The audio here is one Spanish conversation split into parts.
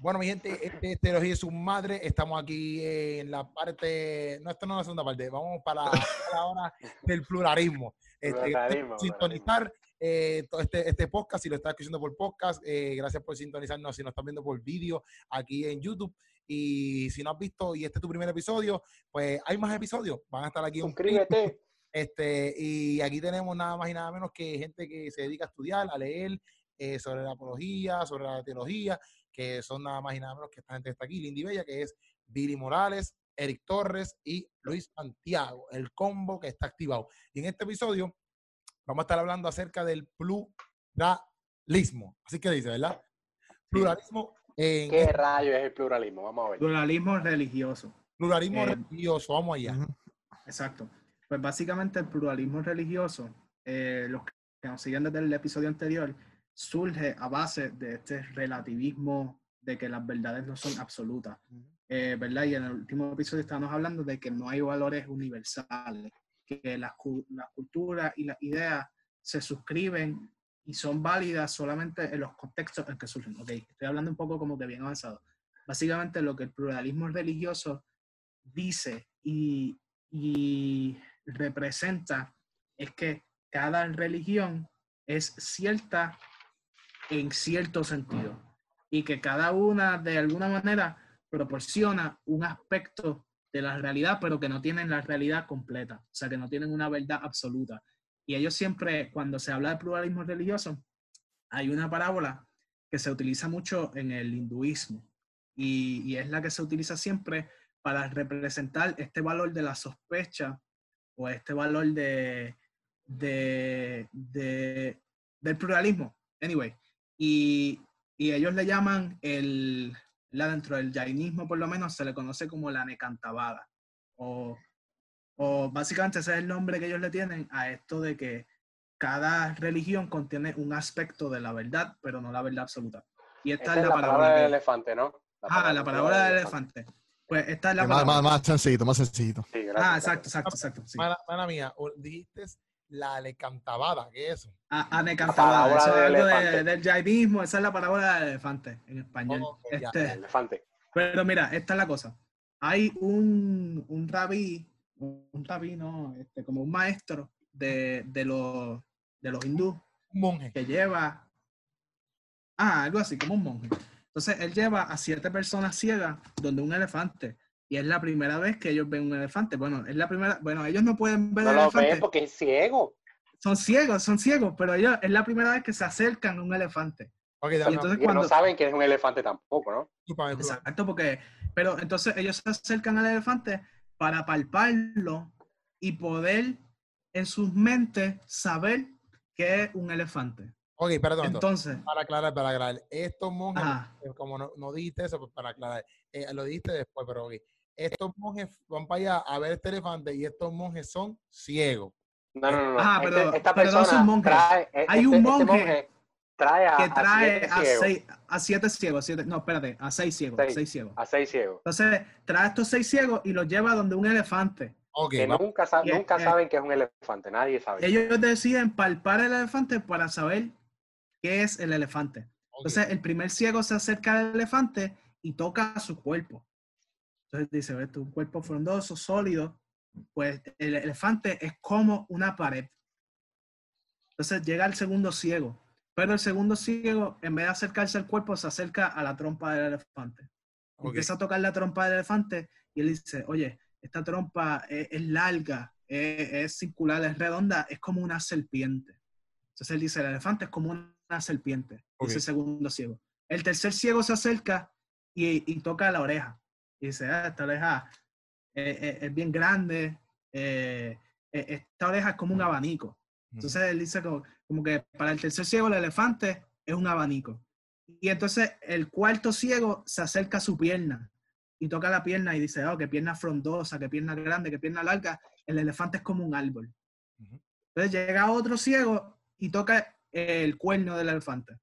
Bueno, mi gente, este es Teología de su madre. Estamos aquí en la parte, no, esto no es la segunda parte, vamos para la hora del pluralismo. Este, Pluralismo, sintonizar eh, este, este podcast, si lo estás escuchando por podcast, eh, gracias por sintonizarnos, si nos estás viendo por vídeo aquí en YouTube. Y si no has visto y este es tu primer episodio, pues hay más episodios, van a estar aquí. en un Suscríbete. este, y aquí tenemos nada más y nada menos que gente que se dedica a estudiar, a leer eh, sobre la apología, sobre la teología, que son nada más y nada menos que esta gente que está aquí, Lindy Bella, que es Billy Morales, Eric Torres y Luis Santiago, el combo que está activado. Y en este episodio vamos a estar hablando acerca del pluralismo. Así que dice, ¿verdad? Pluralismo en ¿Qué rayo es el pluralismo? Vamos a ver. Pluralismo religioso. pluralismo Eh, religioso. Vamos allá. Exacto. Pues básicamente el pluralismo religioso, eh, los que nos siguen desde el episodio anterior, surge a base de este relativismo de que las verdades no son absolutas. Eh, ¿Verdad? Y en el último episodio estábamos hablando de que no hay valores universales, que las, las culturas y las ideas se suscriben y son válidas solamente en los contextos en que surgen. Ok, estoy hablando un poco como que bien avanzado. Básicamente lo que el pluralismo religioso dice y, y representa es que cada religión es cierta en cierto sentido y que cada una de alguna manera proporciona un aspecto de la realidad, pero que no tienen la realidad completa, o sea, que no tienen una verdad absoluta. Y ellos siempre, cuando se habla de pluralismo religioso, hay una parábola que se utiliza mucho en el hinduismo y, y es la que se utiliza siempre para representar este valor de la sospecha o este valor de, de, de- del pluralismo. Anyway, y, y ellos le llaman el, la dentro del jainismo por lo menos se le conoce como la necantabada. O, o básicamente ese es el nombre que ellos le tienen a esto de que cada religión contiene un aspecto de la verdad, pero no la verdad absoluta. Y esta Esa es es la la parábola. palabra del elefante, ¿no? ah, la parábola del elefante. Pues esta es la más, más, parábola. más sencillito, más sencillito. Sí, gracias. Ah, exacto, exacto, exacto. sí. Mana, mana mía, dijiste la lecantabada, ¿qué es eso? A, a necantabada, parábola eso es del algo de- del jainismo, esa es la parábola del elefante en español. Este, El elefante. Pero mira, esta es la cosa. Hay un, un rabí, un rabí, no, este, como un maestro de, de los, de los hindúes Un monje. que lleva, ah, algo así, como un monje. Entonces, él lleva a siete personas ciegas donde un elefante. Y es la primera vez que ellos ven un elefante. Bueno, es la primera, bueno, ellos no pueden ver No el lo elefante. ven porque es ciego. Son ciegos, son ciegos, pero ellos es la primera vez que se acercan a un elefante. Y entonces Y cuando, no saben que es un elefante tampoco, ¿no? Exacto, porque, pero entonces ellos se acercan al elefante para palparlo y poder en sus mentes saber que es un elefante. Ok, perdón. Entonces, para aclarar, para aclarar. Estos monjes, ajá, eh, como no, no dijiste eso, pues para aclarar, eh, lo dijiste después, pero ok. Estos monjes van para allá a ver este elefante y estos monjes son ciegos. No, no, no. Ajá, Este- pero- esta pero no persona son monjes. trae. e- Hay este- un este monje trae a, que a trae siete a, ciegos, seis, a siete ciegos, siete, no, espérate, a seis ciegos, Seis. seis ciegos. a seis ciegos. Entonces, trae a estos seis ciegos y los lleva donde un elefante. Ok, Que va- nunca, sa- Y- nunca eh, saben que es un elefante. Nadie sabe. Ellos deciden palpar el elefante para saber qué es el elefante. Entonces, el primer ciego se acerca al elefante y toca su cuerpo. Entonces dice, "Ve, esto es un cuerpo frondoso, sólido. Pues el elefante es como una pared. Entonces llega el segundo ciego. Pero el segundo ciego, en vez de acercarse al cuerpo, se acerca a la trompa del elefante. ok. Empieza a tocar la trompa del elefante y él dice, oye, esta trompa es, es larga, es, es circular, es redonda, es como una serpiente. Entonces él dice, el elefante es como una serpiente. Dice el segundo ciego. El tercer ciego se acerca y, y toca la oreja. Y dice, ah, esta oreja eh, eh, es bien grande, eh, eh, esta oreja es como un abanico. Entonces él dice como, como que para el tercer ciego el elefante es un abanico. Y entonces el cuarto ciego se acerca a su pierna y toca la pierna y dice, oh, qué pierna frondosa, qué pierna grande, qué pierna larga. El elefante es como un árbol. Entonces llega otro ciego y toca el cuerno del elefante.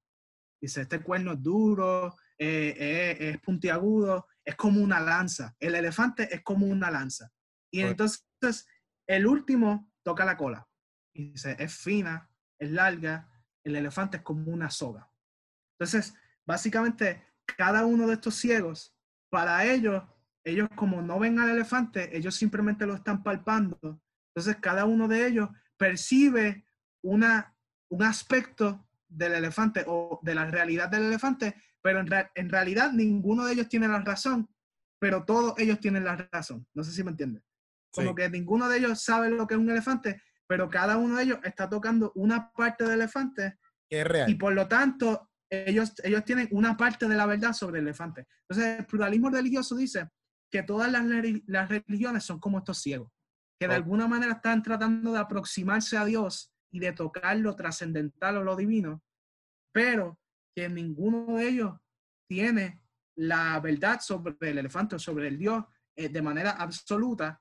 Dice, este cuerno es duro, eh, eh, es puntiagudo, es como una lanza. El elefante es como una lanza. Y entonces el último toca la cola. Y dice, es fina, es larga, el elefante es como una soga. Entonces, básicamente, cada uno de estos ciegos, para ellos, ellos como no ven al elefante, ellos simplemente lo están palpando. Entonces cada uno de ellos percibe una, un aspecto del elefante o de la realidad del elefante, pero en, en realidad ninguno de ellos tiene la razón, pero todos ellos tienen la razón. No sé si me entienden. Como que ninguno de ellos sabe lo que es un elefante, pero cada uno de ellos está tocando una parte del elefante. Que es real. Y por lo tanto, ellos, ellos tienen una parte de la verdad sobre el elefante. Entonces, el pluralismo religioso dice que todas las, las religiones son como estos ciegos, que de alguna manera están tratando de aproximarse a Dios y de tocar lo trascendental o lo divino, pero que ninguno de ellos tiene la verdad sobre el elefante o sobre el Dios eh, de manera absoluta,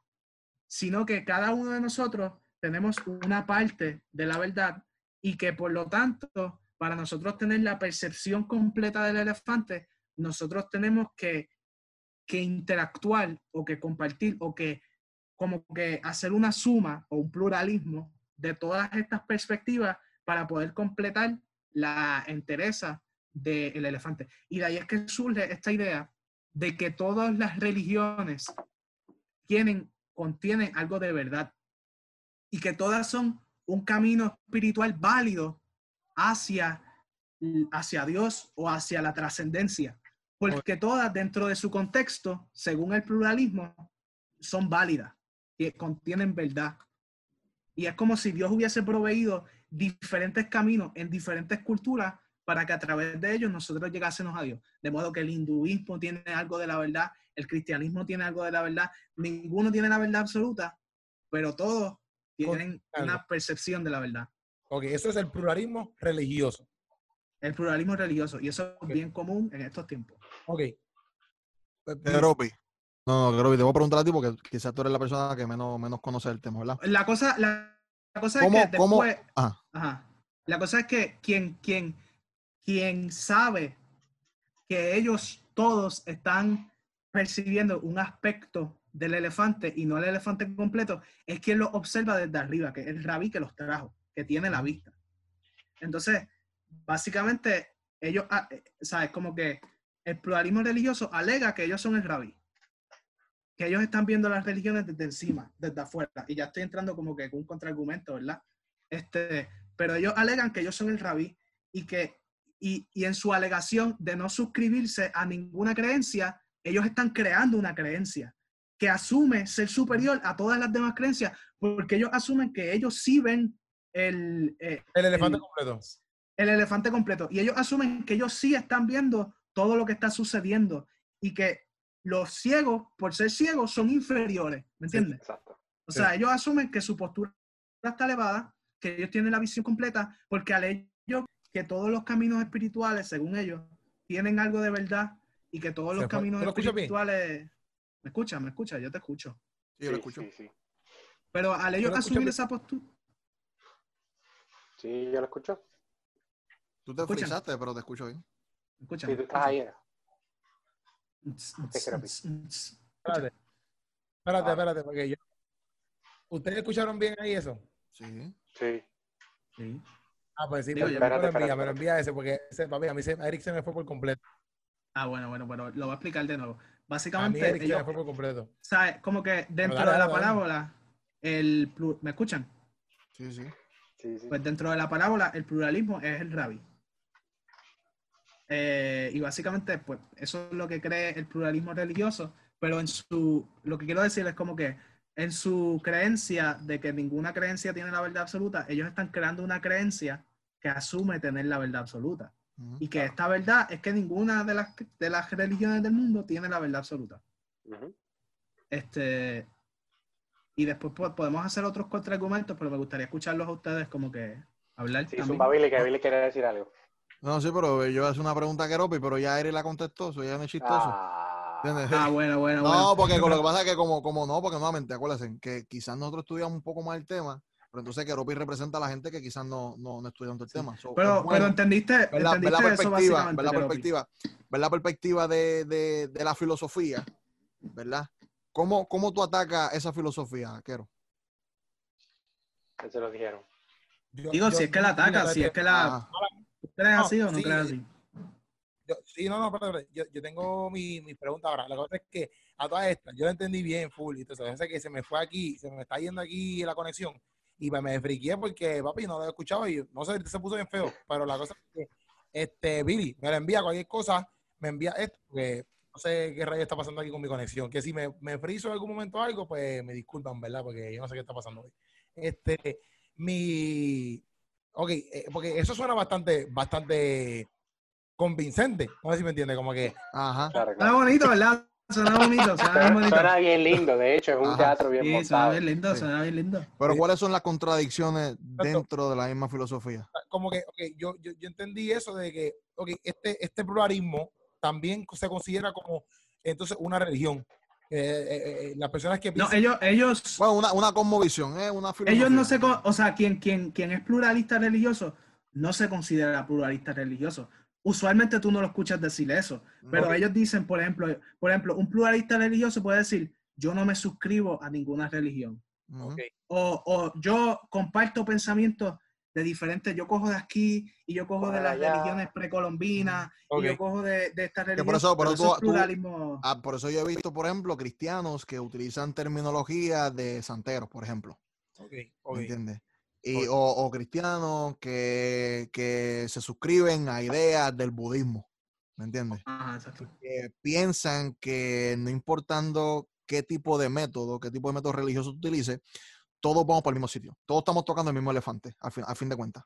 sino que cada uno de nosotros tenemos una parte de la verdad y que por lo tanto, para nosotros tener la percepción completa del elefante, nosotros tenemos que, que interactuar o que compartir o que como que hacer una suma o un pluralismo de todas estas perspectivas para poder completar la entereza del elefante. Y de ahí es que surge esta idea de que todas las religiones tienen, contienen algo de verdad y que todas son un camino espiritual válido hacia, hacia Dios o hacia la trascendencia, porque todas dentro de su contexto, según el pluralismo, son válidas, y contienen verdad. Y es como si Dios hubiese proveído diferentes caminos en diferentes culturas para que a través de ellos nosotros llegásemos a Dios. De modo que el hinduismo tiene algo de la verdad, el cristianismo tiene algo de la verdad, ninguno tiene la verdad absoluta, pero todos tienen una percepción de la verdad. Ok, eso es el pluralismo religioso. El pluralismo religioso, y eso es bien común en estos tiempos. Ok. Geropi. No, no, Geropi, te voy a preguntar a ti porque quizás tú eres la persona que menos, menos conoce el tema, ¿verdad? La cosa, la, cosa es que después, ajá. La cosa es que quien, quien, quien sabe que ellos todos están percibiendo un aspecto del elefante y no el elefante completo, es quien lo observa desde arriba, que es el rabí que los trajo, que tiene la vista. Entonces, básicamente, ellos, ah, eh, ¿sabes? Como que el pluralismo religioso alega que ellos son el rabí, que ellos están viendo las religiones desde encima, desde afuera, y ya estoy entrando como que con un contraargumento, ¿verdad? Este, pero ellos alegan que ellos son el rabí y que, y, y en su alegación de no suscribirse a ninguna creencia, ellos están creando una creencia que asume ser superior a todas las demás creencias, porque ellos asumen que ellos sí ven el... Eh, el elefante completo. El elefante completo. Y ellos asumen que ellos sí están viendo todo lo que está sucediendo y que los ciegos, por ser ciegos, son inferiores. ¿Me entiendes? exacto. O sea, ellos asumen que su postura está elevada, que ellos tienen la visión completa, porque al ellos que todos los caminos espirituales, según ellos, tienen algo de verdad y que todos los caminos espirituales... ¿Me escucha? ¿Me escucha? Yo te escucho. Sí, yo lo escucho. Pero al ellos asumir esa postura. Sí, yo lo escucho. Tú te frisaste, pero te escucho bien. ¿Me escuchas? Sí, tú estás ahí. Espérate. Espérate, espérate, porque yo. ¿Ustedes escucharon bien ahí eso? Sí. Sí. Sí. Ah, pues sí, pero, espérate, envía, pero envía ese, porque ese, papi, a mí se, Eric se me fue por completo. Ah, bueno, bueno, bueno, lo voy a explicar de nuevo. Básicamente, ellos, fue por completo. ¿sabes? Como que dentro de la parábola, el ¿me escuchan? Sí, sí. Pues dentro de la parábola, el pluralismo es el rabí. Eh, y básicamente, pues eso es lo que cree el pluralismo religioso, pero en su, lo que quiero decir es como que en su creencia de que ninguna creencia tiene la verdad absoluta, ellos están creando una creencia que asume tener la verdad absoluta y que esta verdad es que ninguna de las, de las religiones del mundo tiene la verdad absoluta. Este, y después podemos hacer otros contraargumentos, pero me gustaría escucharlos a ustedes como que hablar. Sí, también. Billy, que Billy quiere decir algo. No, sí, pero yo hacer una pregunta a Keropi, pero ya Eri la contestó, soy ya no es chistoso. Ah, ah bueno, bueno. No, porque lo que pasa es que como, como no, porque nuevamente, acuérdense, que quizás nosotros estudiamos un poco más el tema, pero entonces Keropi representa a la gente que quizás no, no, no el tema. pero, pero entendiste, ver la, perspectiva, ver la perspectiva, ver la perspectiva de, de, de, la filosofía, ¿verdad? ¿Cómo, ¿Cómo tú atacas esa filosofía, Kero? Se lo dijeron. Digo, si es que la ataca, si es que la... ¿Crees así o no, crees así? Sí, no, no, pero, yo, yo tengo mi, mi, pregunta ahora. La cosa es que a todas estas, yo la entendí bien, full, entonces que se me fue aquí, se me está yendo aquí la conexión, y pues me friqué porque, papi, no lo he escuchado y no sé, se puso bien feo, pero la cosa es que, este, Billy, me lo envía cualquier cosa, me envía esto, porque no sé qué rayo está pasando aquí con mi conexión, que si me, me friso en algún momento algo, pues me disculpan, ¿verdad? Porque yo no sé qué está pasando hoy. Este, mi, ok, eh, porque eso suena bastante, bastante convincente, no sé si me entiende, como que... Ajá. Está bonito, ¿verdad? Suena bonito, suena, bonito. suena bien lindo, de hecho, es un teatro bien sí, montado. Suena bien lindo, suena bien lindo. Pero ¿cuáles son las contradicciones dentro de la misma filosofía? Como que, okay, yo, yo, yo, entendí eso de que, okay, este, este pluralismo también se considera como, entonces, una religión. Eh, eh, eh, las personas que piensan... No, ellos, ellos... Bueno, una, una conmovisión, ¿eh? Una filosofía. Ellos no se... O sea, quien, quien, quien es pluralista religioso no se considera pluralista religioso usualmente tú no lo escuchas decir eso, pero ellos dicen, por ejemplo, por ejemplo, un pluralista religioso puede decir, yo no me suscribo a ninguna religión. o, o, yo comparto pensamientos de diferentes, yo cojo de aquí y yo cojo de las religiones precolombinas y yo cojo de, de estas religiones. Por eso, por, eso, pluralismo... ah, por eso yo he visto, por ejemplo, cristianos que utilizan terminología de santeros, por ejemplo. Okay, ¿Me entiendes? O, cristianos que, se suscriben a ideas del budismo, ¿me entiendes? Que piensan que no importando qué tipo de método, qué tipo de método religioso tú utilices, todos vamos para el mismo sitio. Todos estamos tocando el mismo elefante, al fin, fin de cuentas.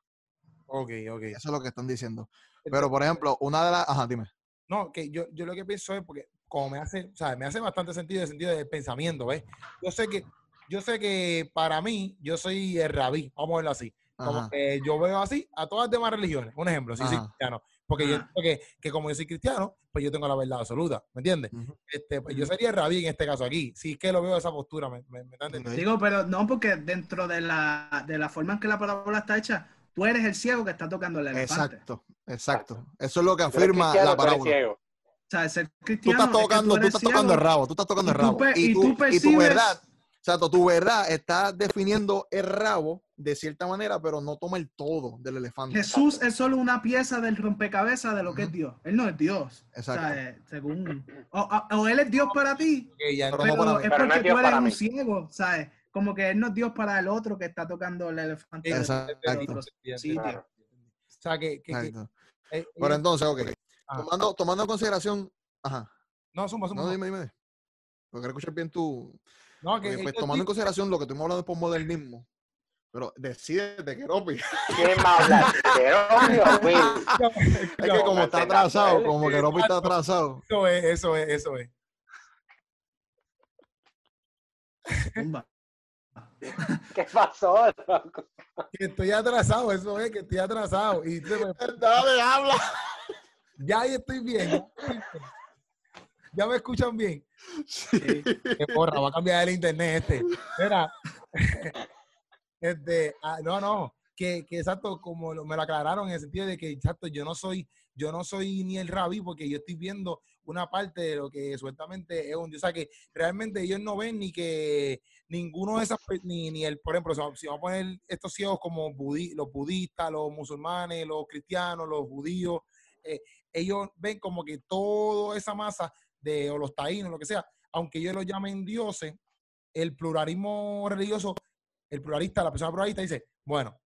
Ok, ok. Eso es lo que están diciendo. Pero, por ejemplo, una de las... Ajá, dime. No, que yo, yo lo que pienso es porque como me hace, o sea, me hace bastante sentido el sentido del pensamiento, ¿ves? Yo sé que yo sé que para mí, yo soy el rabí, vamos a verlo así. Como que yo veo así a todas las demás religiones. Un ejemplo, si soy cristiano. Porque yo que, que, como yo soy cristiano, pues yo tengo la verdad absoluta, ¿me entiendes? este, pues yo sería el rabí en este caso aquí. Si es que lo veo de esa postura, ¿me, me, Digo, pero no, porque dentro de la, de la forma en que la parábola está hecha, tú eres el ciego que está tocando el elefante. Exacto, exacto. Eso es lo que afirma la parábola. O sea, ser cristiano. Tú estás tocando, tú, estás tocando el rabo, tú estás tocando el rabo. Y, tú, y, tu verdad Exacto, tu verdad está definiendo el rabo de cierta manera, pero no toma el todo del elefante. Jesús es solo una pieza del rompecabezas de lo que es Dios. Él no es Dios. Exacto. O, sea, eh, según, o, él es Dios para ti, pero, es porque tú eres un ciego, ¿sabes? Como que él no es Dios para el otro que está tocando el elefante. Exacto. O sea, que... que, eh, pero entonces, ok. Tomando, tomando en consideración... Ajá. No, suma, suma. No, dime, dime. Porque escuchar bien tu... No, que, pues, tomando en consideración lo que estuvimos hablando de postmodernismo, pero decídete, Keropi. ¿Quién va a hablar? Keropi Es que como está atrasado, como Keropi está atrasado. Eso es, eso es, eso es. ¿Qué pasó, Que estoy atrasado, eso es, que estoy atrasado. Y Dale, habla. Ya ahí estoy bien. ¿Ya me escuchan bien? Sí. Qué porra, va a cambiar el internet este. Mira, este, ah, no, no, que, que, exacto, como me lo aclararon en el sentido de que exacto, yo no soy, yo no soy ni el rabí porque yo estoy viendo una parte de lo que sueltamente es un Dios. O sea que realmente ellos no ven ni que ninguno de esas, ni, ni el, por ejemplo, si vamos a poner estos ciegos como los budistas, los musulmanes, los cristianos, los judíos, eh, ellos ven como que toda esa masa de o los taínos, lo que sea, aunque ellos lo llamen dioses, el pluralismo religioso, el pluralista, la persona pluralista dice, bueno,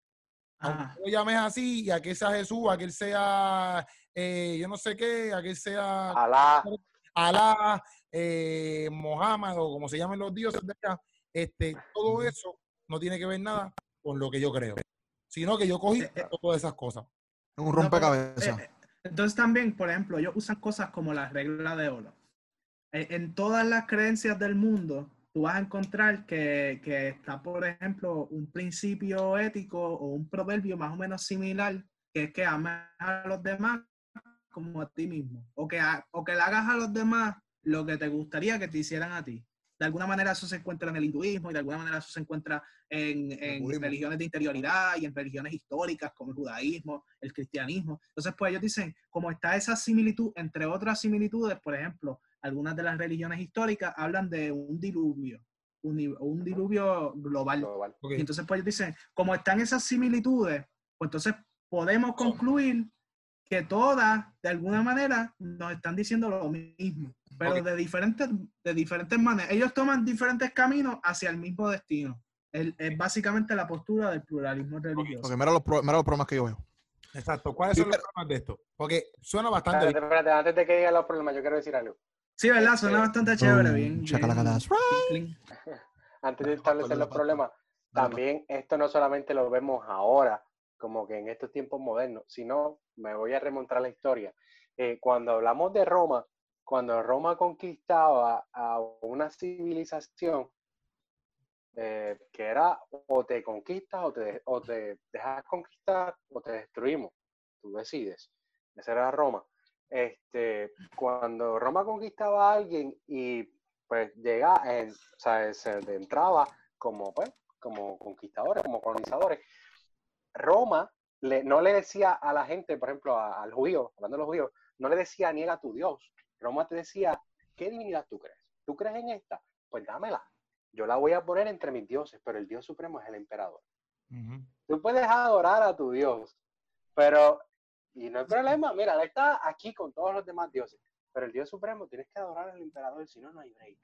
aunque lo llames así, y a que sea Jesús, a que él sea, eh, yo no sé qué, a que él sea Alá, Alá eh, Mohammed o como se llamen los dioses de acá, este, todo eso no tiene que ver nada con lo que yo creo, sino que yo cogí eh, todas esas cosas. Un rompecabezas. entonces también, por ejemplo, ellos usan cosas como la regla de oro en todas las creencias del mundo, tú vas a encontrar que, que, está, por ejemplo, un principio ético o un proverbio más o menos similar, que es que ames a los demás como a ti mismo, o que, o que le hagas a los demás lo que te gustaría que te hicieran a ti. De alguna manera eso se encuentra en el hinduismo y de alguna manera eso se encuentra en, en religiones de interioridad y en religiones históricas como el judaísmo, el cristianismo. Entonces, pues ellos dicen, como está esa similitud, entre otras similitudes, por ejemplo, algunas de las religiones históricas hablan de un diluvio, un, un diluvio global. entonces, pues ellos dicen, como están esas similitudes, pues entonces podemos concluir que todas, de alguna manera, nos están diciendo lo mismo, pero de, diferentes, de diferentes maneras. Ellos toman diferentes caminos hacia el mismo destino. Es, básicamente la postura del pluralismo religioso. Porque mira los, mira los problemas que yo veo. Exacto. ¿Cuáles son los problemas de esto? Porque suena bastante. Espérate, espérate, antes de que diga los problemas, yo quiero decir algo. Sí, ¿verdad? Suena bastante chévere. Bien. bien, Antes de establecer los problemas, también esto no solamente lo vemos ahora, como que en estos tiempos modernos, sino me voy a remontar la historia. Eh, cuando hablamos de Roma, cuando Roma conquistaba a una civilización, eh, que era o te conquistas o te, o te dejas conquistar o te destruimos, tú decides. Esa era Roma. Este, cuando Roma conquistaba a alguien y pues llega, o sea, se entraba como, pues, como conquistadores, como colonizadores, Roma le, no le decía a la gente, por ejemplo, al judío, hablando de los judíos, no le decía niega a tu Dios. Roma te decía, ¿qué divinidad tú crees? ¿Tú crees en esta? Pues dámela. Yo la voy a poner entre mis dioses, pero el Dios supremo es el emperador. Tú puedes adorar a tu Dios, pero, y no hay problema, mira, él está aquí con todos los demás dioses, pero el Dios supremo tienes que adorar al emperador, si no, no hay break.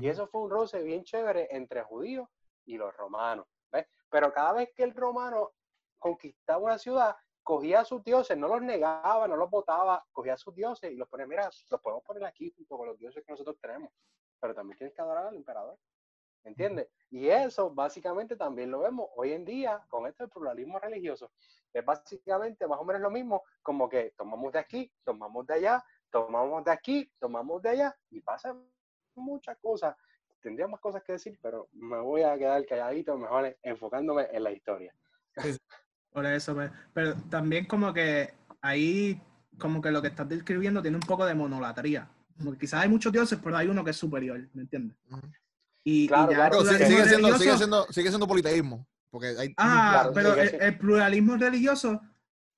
Y eso fue un roce bien chévere entre judíos y los romanos. ¿ves? Pero cada vez que el romano conquistaba una ciudad, cogía a sus dioses, no los negaba, no los votaba, cogía a sus dioses y los ponía, mira, los podemos poner aquí junto con los dioses que nosotros tenemos, pero también tienes que adorar al emperador. ¿Entiendes? Y eso básicamente también lo vemos hoy en día con este pluralismo religioso. Es básicamente más o menos lo mismo, como que tomamos de aquí, tomamos de allá, tomamos de aquí, tomamos de allá y pasan muchas cosas. Tendría más cosas que decir, pero me voy a quedar calladito, mejor enfocándome en la historia. Por eso, pues, pero, también como que ahí, como que lo que estás describiendo tiene un poco de monolatría. Como que quizás hay muchos dioses, pero hay uno que es superior, ¿me entiendes? Y, claro, sigue, siendo, sigue, siendo, sigue, siendo, politeísmo. Porque hay, ah, pero el, pluralismo religioso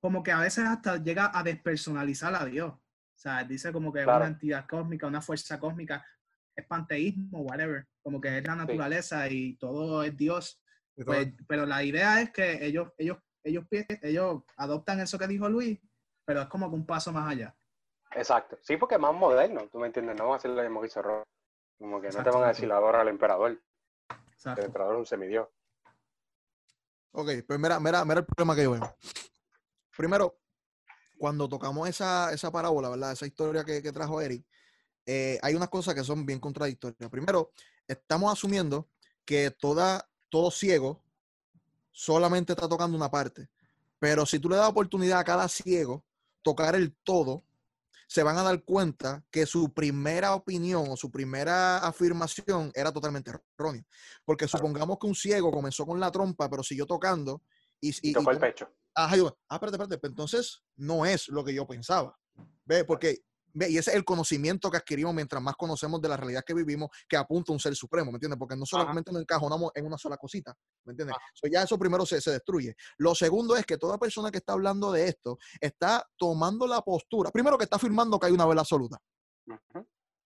como que a veces hasta llega a despersonalizar a Dios. O sea, dice como que una entidad cósmica, una fuerza cósmica, es panteísmo, whatever. Como que es la naturaleza y todo es Dios. Pues, pero la idea es que ellos, ellos, ellos, ellos adoptan eso que dijo Luis, pero es como que un paso más allá. Exacto. Sí, porque es más moderno, tú me entiendes, no va a ser lo mismo que hizo Como que no te van a decir la adora al emperador. El emperador es un semidios. Ok, pues mira, mira, mira el problema que yo veo. Primero, cuando tocamos esa, esa parábola, ¿verdad? Esa historia que, que trajo Eric, eh, hay unas cosas que son bien contradictorias. Primero, estamos asumiendo que toda todo ciego solamente está tocando una parte. Pero si tú le das oportunidad a cada ciego tocar el todo, se van a dar cuenta que su primera opinión o su primera afirmación era totalmente errónea. Porque supongamos que un ciego comenzó con la trompa, pero siguió tocando y... y tocó el pecho. ah, espérate, espérate, entonces no es lo que yo pensaba. ¿Ve? Porque y ese es el conocimiento que adquirimos mientras más conocemos de la realidad que vivimos, que apunta a un ser supremo, ¿me entiendes? Porque no solamente nos encajonamos en una sola cosita, ¿me entiendes? ya eso primero se, se, destruye. Lo segundo es que toda persona que está hablando de esto está tomando la postura, primero que está afirmando que hay una verdad absoluta.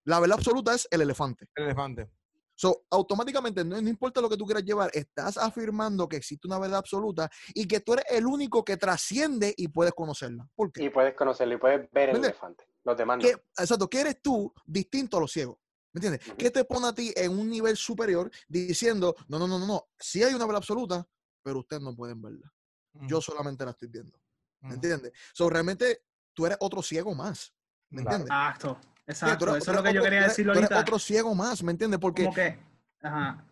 La verdad absoluta es el elefante. El elefante. So, automáticamente, no, importa lo que tú quieras llevar, estás afirmando que existe una verdad absoluta y que tú eres el único que trasciende y puedes conocerla. ¿Por qué? Y puedes conocerla y puedes ver el elefante. Los demás. exacto, ¿qué eres tú distinto a los ciegos? ¿Me entiendes? ¿Qué te pone a ti en un nivel superior diciendo, no, no, no, no, no, sí hay una verdad absoluta, pero ustedes no pueden verla. Yo solamente la estoy viendo. ¿Me entiendes? So, realmente tú eres otro ciego más. ¿Me entiendes? Exacto. Exacto, eso es lo que yo quería decir ahorita. Eres otro ciego más, ¿me entiendes? Porque... Como que, ajá.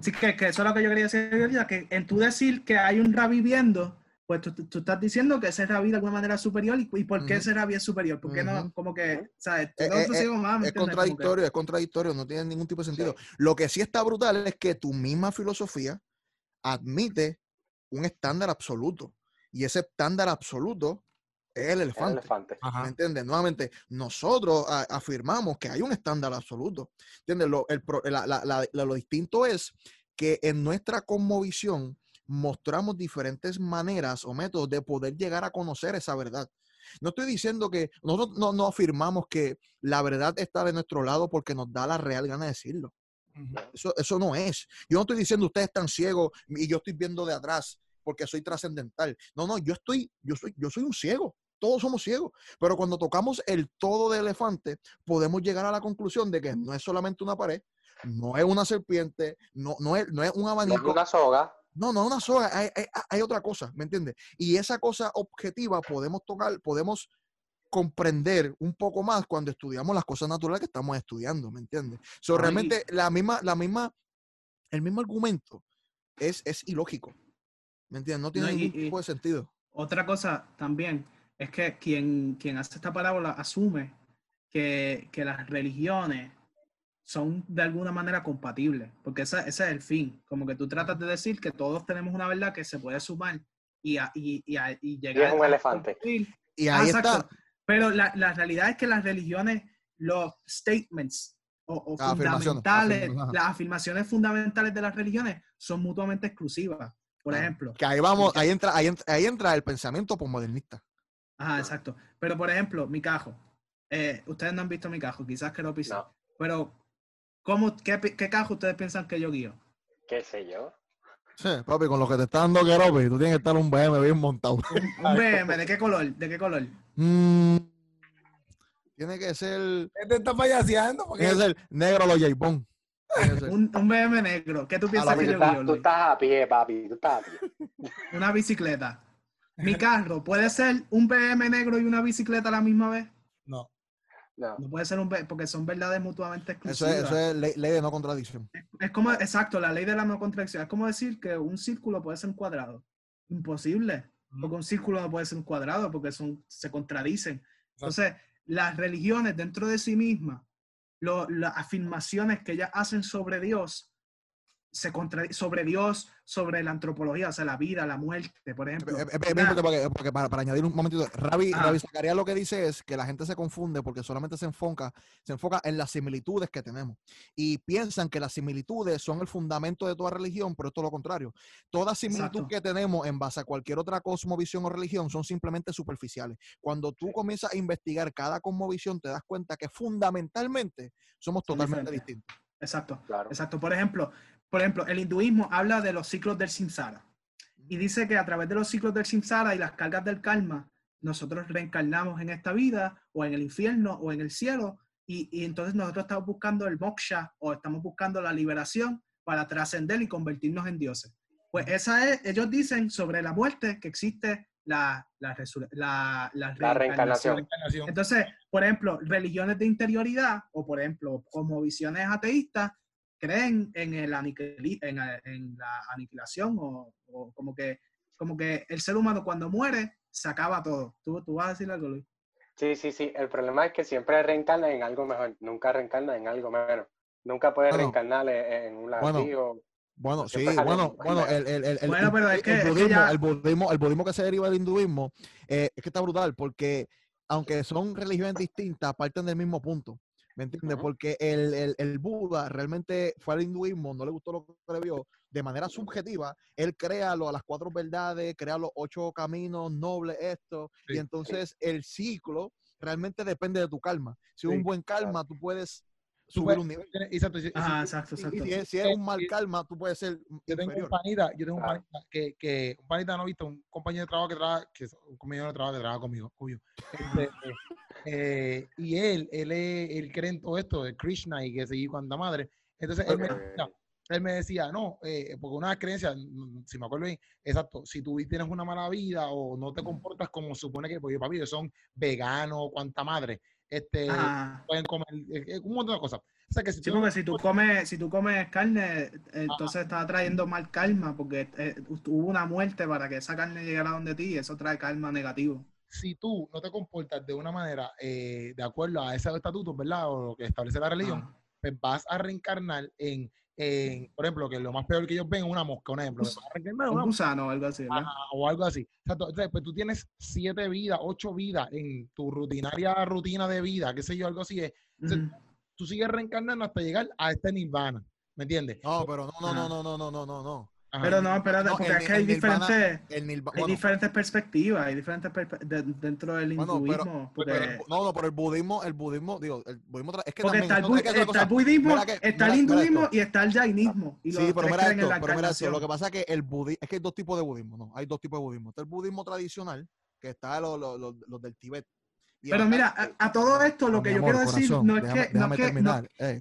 Sí, que, que, eso es lo que yo quería decir ahorita, que en tu decir que hay un rabí viendo, pues tú, tú, estás diciendo que ese rabí de alguna manera es superior, ¿y, por qué ese rabí es superior? ¿Por qué no? Como que, ¿sabes? Eh, eh, eh, más, es contradictorio, es contradictorio, no tiene ningún tipo de sentido. Lo que sí está brutal es que tu misma filosofía admite un estándar absoluto. Y ese estándar absoluto es el elefante. ¿Me entiendes? Nuevamente, nosotros afirmamos que hay un estándar absoluto. ¿Entiendes? Lo, el, lo distinto es que en nuestra cosmovisión mostramos diferentes maneras o métodos de poder llegar a conocer esa verdad. No estoy diciendo que nosotros no, no afirmamos que la verdad está de nuestro lado porque nos da la real gana de decirlo. Eso, eso no es. Yo no estoy diciendo ustedes están ciegos y yo estoy viendo de atrás porque soy trascendental. No, no, yo estoy, yo soy, yo soy un ciego. Todos somos ciegos, pero cuando tocamos el todo del elefante, podemos llegar a la conclusión de que no es solamente una pared, no es una serpiente, no, no, es, no es un abanico. No es una soga. No, no es una soga, hay, hay, otra cosa, ¿me entiendes? Y esa cosa objetiva podemos tocar, podemos comprender un poco más cuando estudiamos las cosas naturales que estamos estudiando, ¿me entiendes? So, realmente la misma, la misma, el mismo argumento es, es ilógico, ¿me entiendes? No tiene ningún tipo de sentido. Otra cosa también es que quien, quien hace esta parábola asume que, que las religiones son de alguna manera compatibles, porque ese, ese, es el fin, como que tú tratas de decir que todos tenemos una verdad que se puede sumar y, y, y, y llegar y es un elefante. Y ahí está. Pero la, la, realidad es que las religiones, los statements o, fundamentales, las afirmaciones fundamentales de las religiones son mutuamente exclusivas. Por ejemplo. Que ahí vamos, ahí entra, ahí entra, ahí entra el pensamiento postmodernista. Ajá, exacto. Pero por ejemplo, mi cajo. Eh, ustedes no han visto mi cajo, quizás que lo pisen. Pero ¿Cómo, qué, qué cajo ustedes piensan que yo guío? ¿Qué sé yo? Sí, papi, con lo que te está dando Keropi, tú tienes que estar un BM bien montado. Un, BM, ¿de qué color? ¿De qué color? Mm, tiene que ser. Este está payaseando. Tiene que ser negro los J-Bone. un, un BM negro. ¿Qué tú piensas que yo guío? Tú estás a pie, papi. Tú estás a pie. Una bicicleta. Mi carro, ¿puede ser un BM negro y una bicicleta a la misma vez? No. No. puede ser un porque son verdades mutuamente exclusivas. Eso es, ley, de no contradicción. Es, como, exacto, la ley de la no contradicción. Es como decir que un círculo puede ser un cuadrado. Imposible. Porque un círculo no puede ser un cuadrado porque son, se contradicen. Entonces, las religiones dentro de sí mismas, las afirmaciones que ellas hacen sobre Dios, se sobre Dios, sobre la antropología, o sea, la vida, la muerte, por ejemplo. porque, para, añadir un momentito, Ravi, ah. Zacarías lo que dice es que la gente se confunde porque solamente se enfoca, se enfoca en las similitudes que tenemos y piensan que las similitudes son el fundamento de toda religión, pero es todo lo contrario. Toda similitud que tenemos en base a cualquier otra cosmovisión o religión son simplemente superficiales. Cuando tú comienzas a investigar cada cosmovisión, te das cuenta que fundamentalmente somos totalmente distintos. Exacto, exacto. Por ejemplo, por ejemplo, el hinduismo habla de los ciclos del samsara y dice que a través de los ciclos del samsara y las cargas del karma, nosotros reencarnamos en esta vida o en el infierno o en el cielo y, entonces nosotros estamos buscando el moksha o estamos buscando la liberación para trascender y convertirnos en dioses. Pues esa es, ellos dicen sobre la muerte que existe la, la, la, reencarnación. Entonces, por ejemplo, religiones de interioridad o, por ejemplo, como visiones ateístas, creen en, el en, en, la aniquilación o, como, que, como que el ser humano cuando muere se acaba todo. ¿Tú, tú vas a decir algo, Luis? Sí, sí, sí. El problema es que siempre reencarna en algo mejor, nunca reencarna en algo menos. Nunca puede reencarnar en un lagartijo. Bueno, sí, bueno, bueno, el, el, el, pero es que, el, budismo, el, budismo, el budismo que se deriva del hinduismo eh, es que está brutal porque aunque son religiones distintas, parten del mismo punto. ¿Me entiendes? Porque el, el, el, Buda realmente fue al hinduismo, no le gustó lo que le vio. De manera subjetiva, él crea lo, las cuatro verdades, crea los ocho caminos nobles, esto. y entonces el ciclo realmente depende de tu calma. Si un buen calma, tú puedes subir un nivel. Exacto, ah, exacto, exacto. Y, si, es un mal calma, tú puedes ser. Yo tengo un panita, yo tengo un panita que, que un panita no ha visto, un compañero de trabajo que trabaja, que es un compañero de trabajo que trabaja conmigo, obvio. Este, eh, eh, y él, él, él cree en todo esto de Krishna y que seguir cuanta madre. Entonces él me, decía, él me decía, no, eh, porque una creencia, si me acuerdo bien, exacto, si tú tienes una mala vida o no te comportas como supone que, porque papi, son veganos, cuanta madre, este, pueden comer eh, eh, un montón de cosas. O sea que si, tú, si tú comes, si tú comes carne, entonces está trayendo mal karma, porque hubo una muerte para que esa carne llegara donde ti y eso trae karma negativo si tú no te comportas de una manera eh, de acuerdo a ese estatuto, ¿verdad? O lo que establece la religión, pues vas a reencarnar en, en, por ejemplo, que lo más peor que ellos ven es una mosca, un ejemplo. un gusano o algo así. o algo así. Entonces, pues tú tienes siete vidas, ocho vidas en tu rutinaria rutina de vida, qué sé yo, algo así. Entonces, tú sigues reencarnando hasta llegar a este nirvana. ¿Me entiendes? No, pero no, no, no, no, no, no, no, no. Pero no, espérate, porque es que hay diferentes, hay diferentes perspectivas, hay diferentes dentro del hinduismo. no, no, pero el budismo, el budismo, digo, el budismo es que porque está, el, está el budismo, está el hinduismo y está el jainismo. Y sí, pero mira, esto, pero mira esto, lo que pasa es que el budismo, es que hay dos tipos de budismo, ¿no? Hay dos tipos de budismo. Está el budismo tradicional, que está los, los del Tíbet. Pero mira, a, todo esto lo que yo quiero decir no es que. No es que terminar. Eh,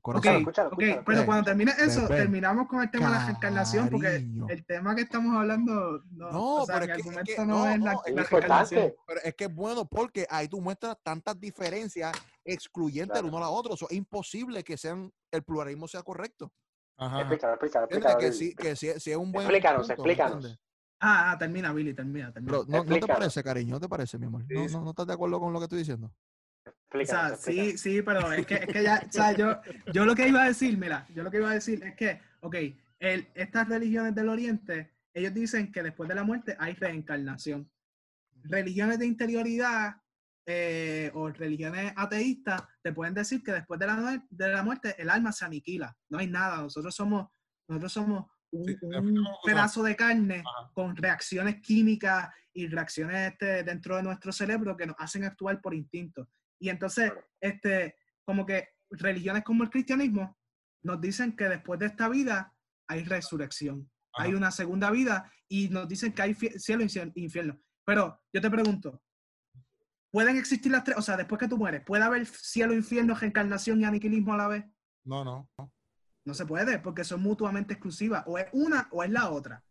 pero cuando termine eso, terminamos con el tema de la reencarnación, porque el tema que estamos hablando. No, o sea, pero es que, no, es la, reencarnación. Pero es que es bueno porque ahí tú muestras tantas diferencias excluyentes el uno a la otra. es imposible que sean el pluralismo sea correcto. Ajá. Explícalo, explícalo, explícalo. Que, sí, que sí, es un buen. Explícanos, explícanos. Ah, ah, termina, Billy, termina, termina. no, ¿no, te parece, cariño? ¿No te parece, mi amor? ¿No, no, no estás de acuerdo con lo que estoy diciendo? o sea, sí, sí, pero es que, es que ya, o sea, yo, yo lo que iba a decir, mira, yo lo que iba a decir es que, ok, el, estas religiones del Oriente, ellos dicen que después de la muerte hay reencarnación. Religiones de interioridad eh, o religiones ateístas te pueden decir que después de la, de la muerte el alma se aniquila, no hay nada, nosotros somos, nosotros somos un, pedazo de carne con reacciones químicas y reacciones este, dentro de nuestro cerebro que nos hacen actuar por instinto. Y entonces, este, como que religiones como el cristianismo nos dicen que después de esta vida hay resurrección, hay una segunda vida y nos dicen que hay cielo e infierno. Pero yo te pregunto, ¿pueden existir las tres? O sea, después que tú mueres, ¿puede haber cielo, infierno, reencarnación y aniquilismo a la vez? No, no. No se puede porque son mutuamente exclusivas. O es una o es la otra.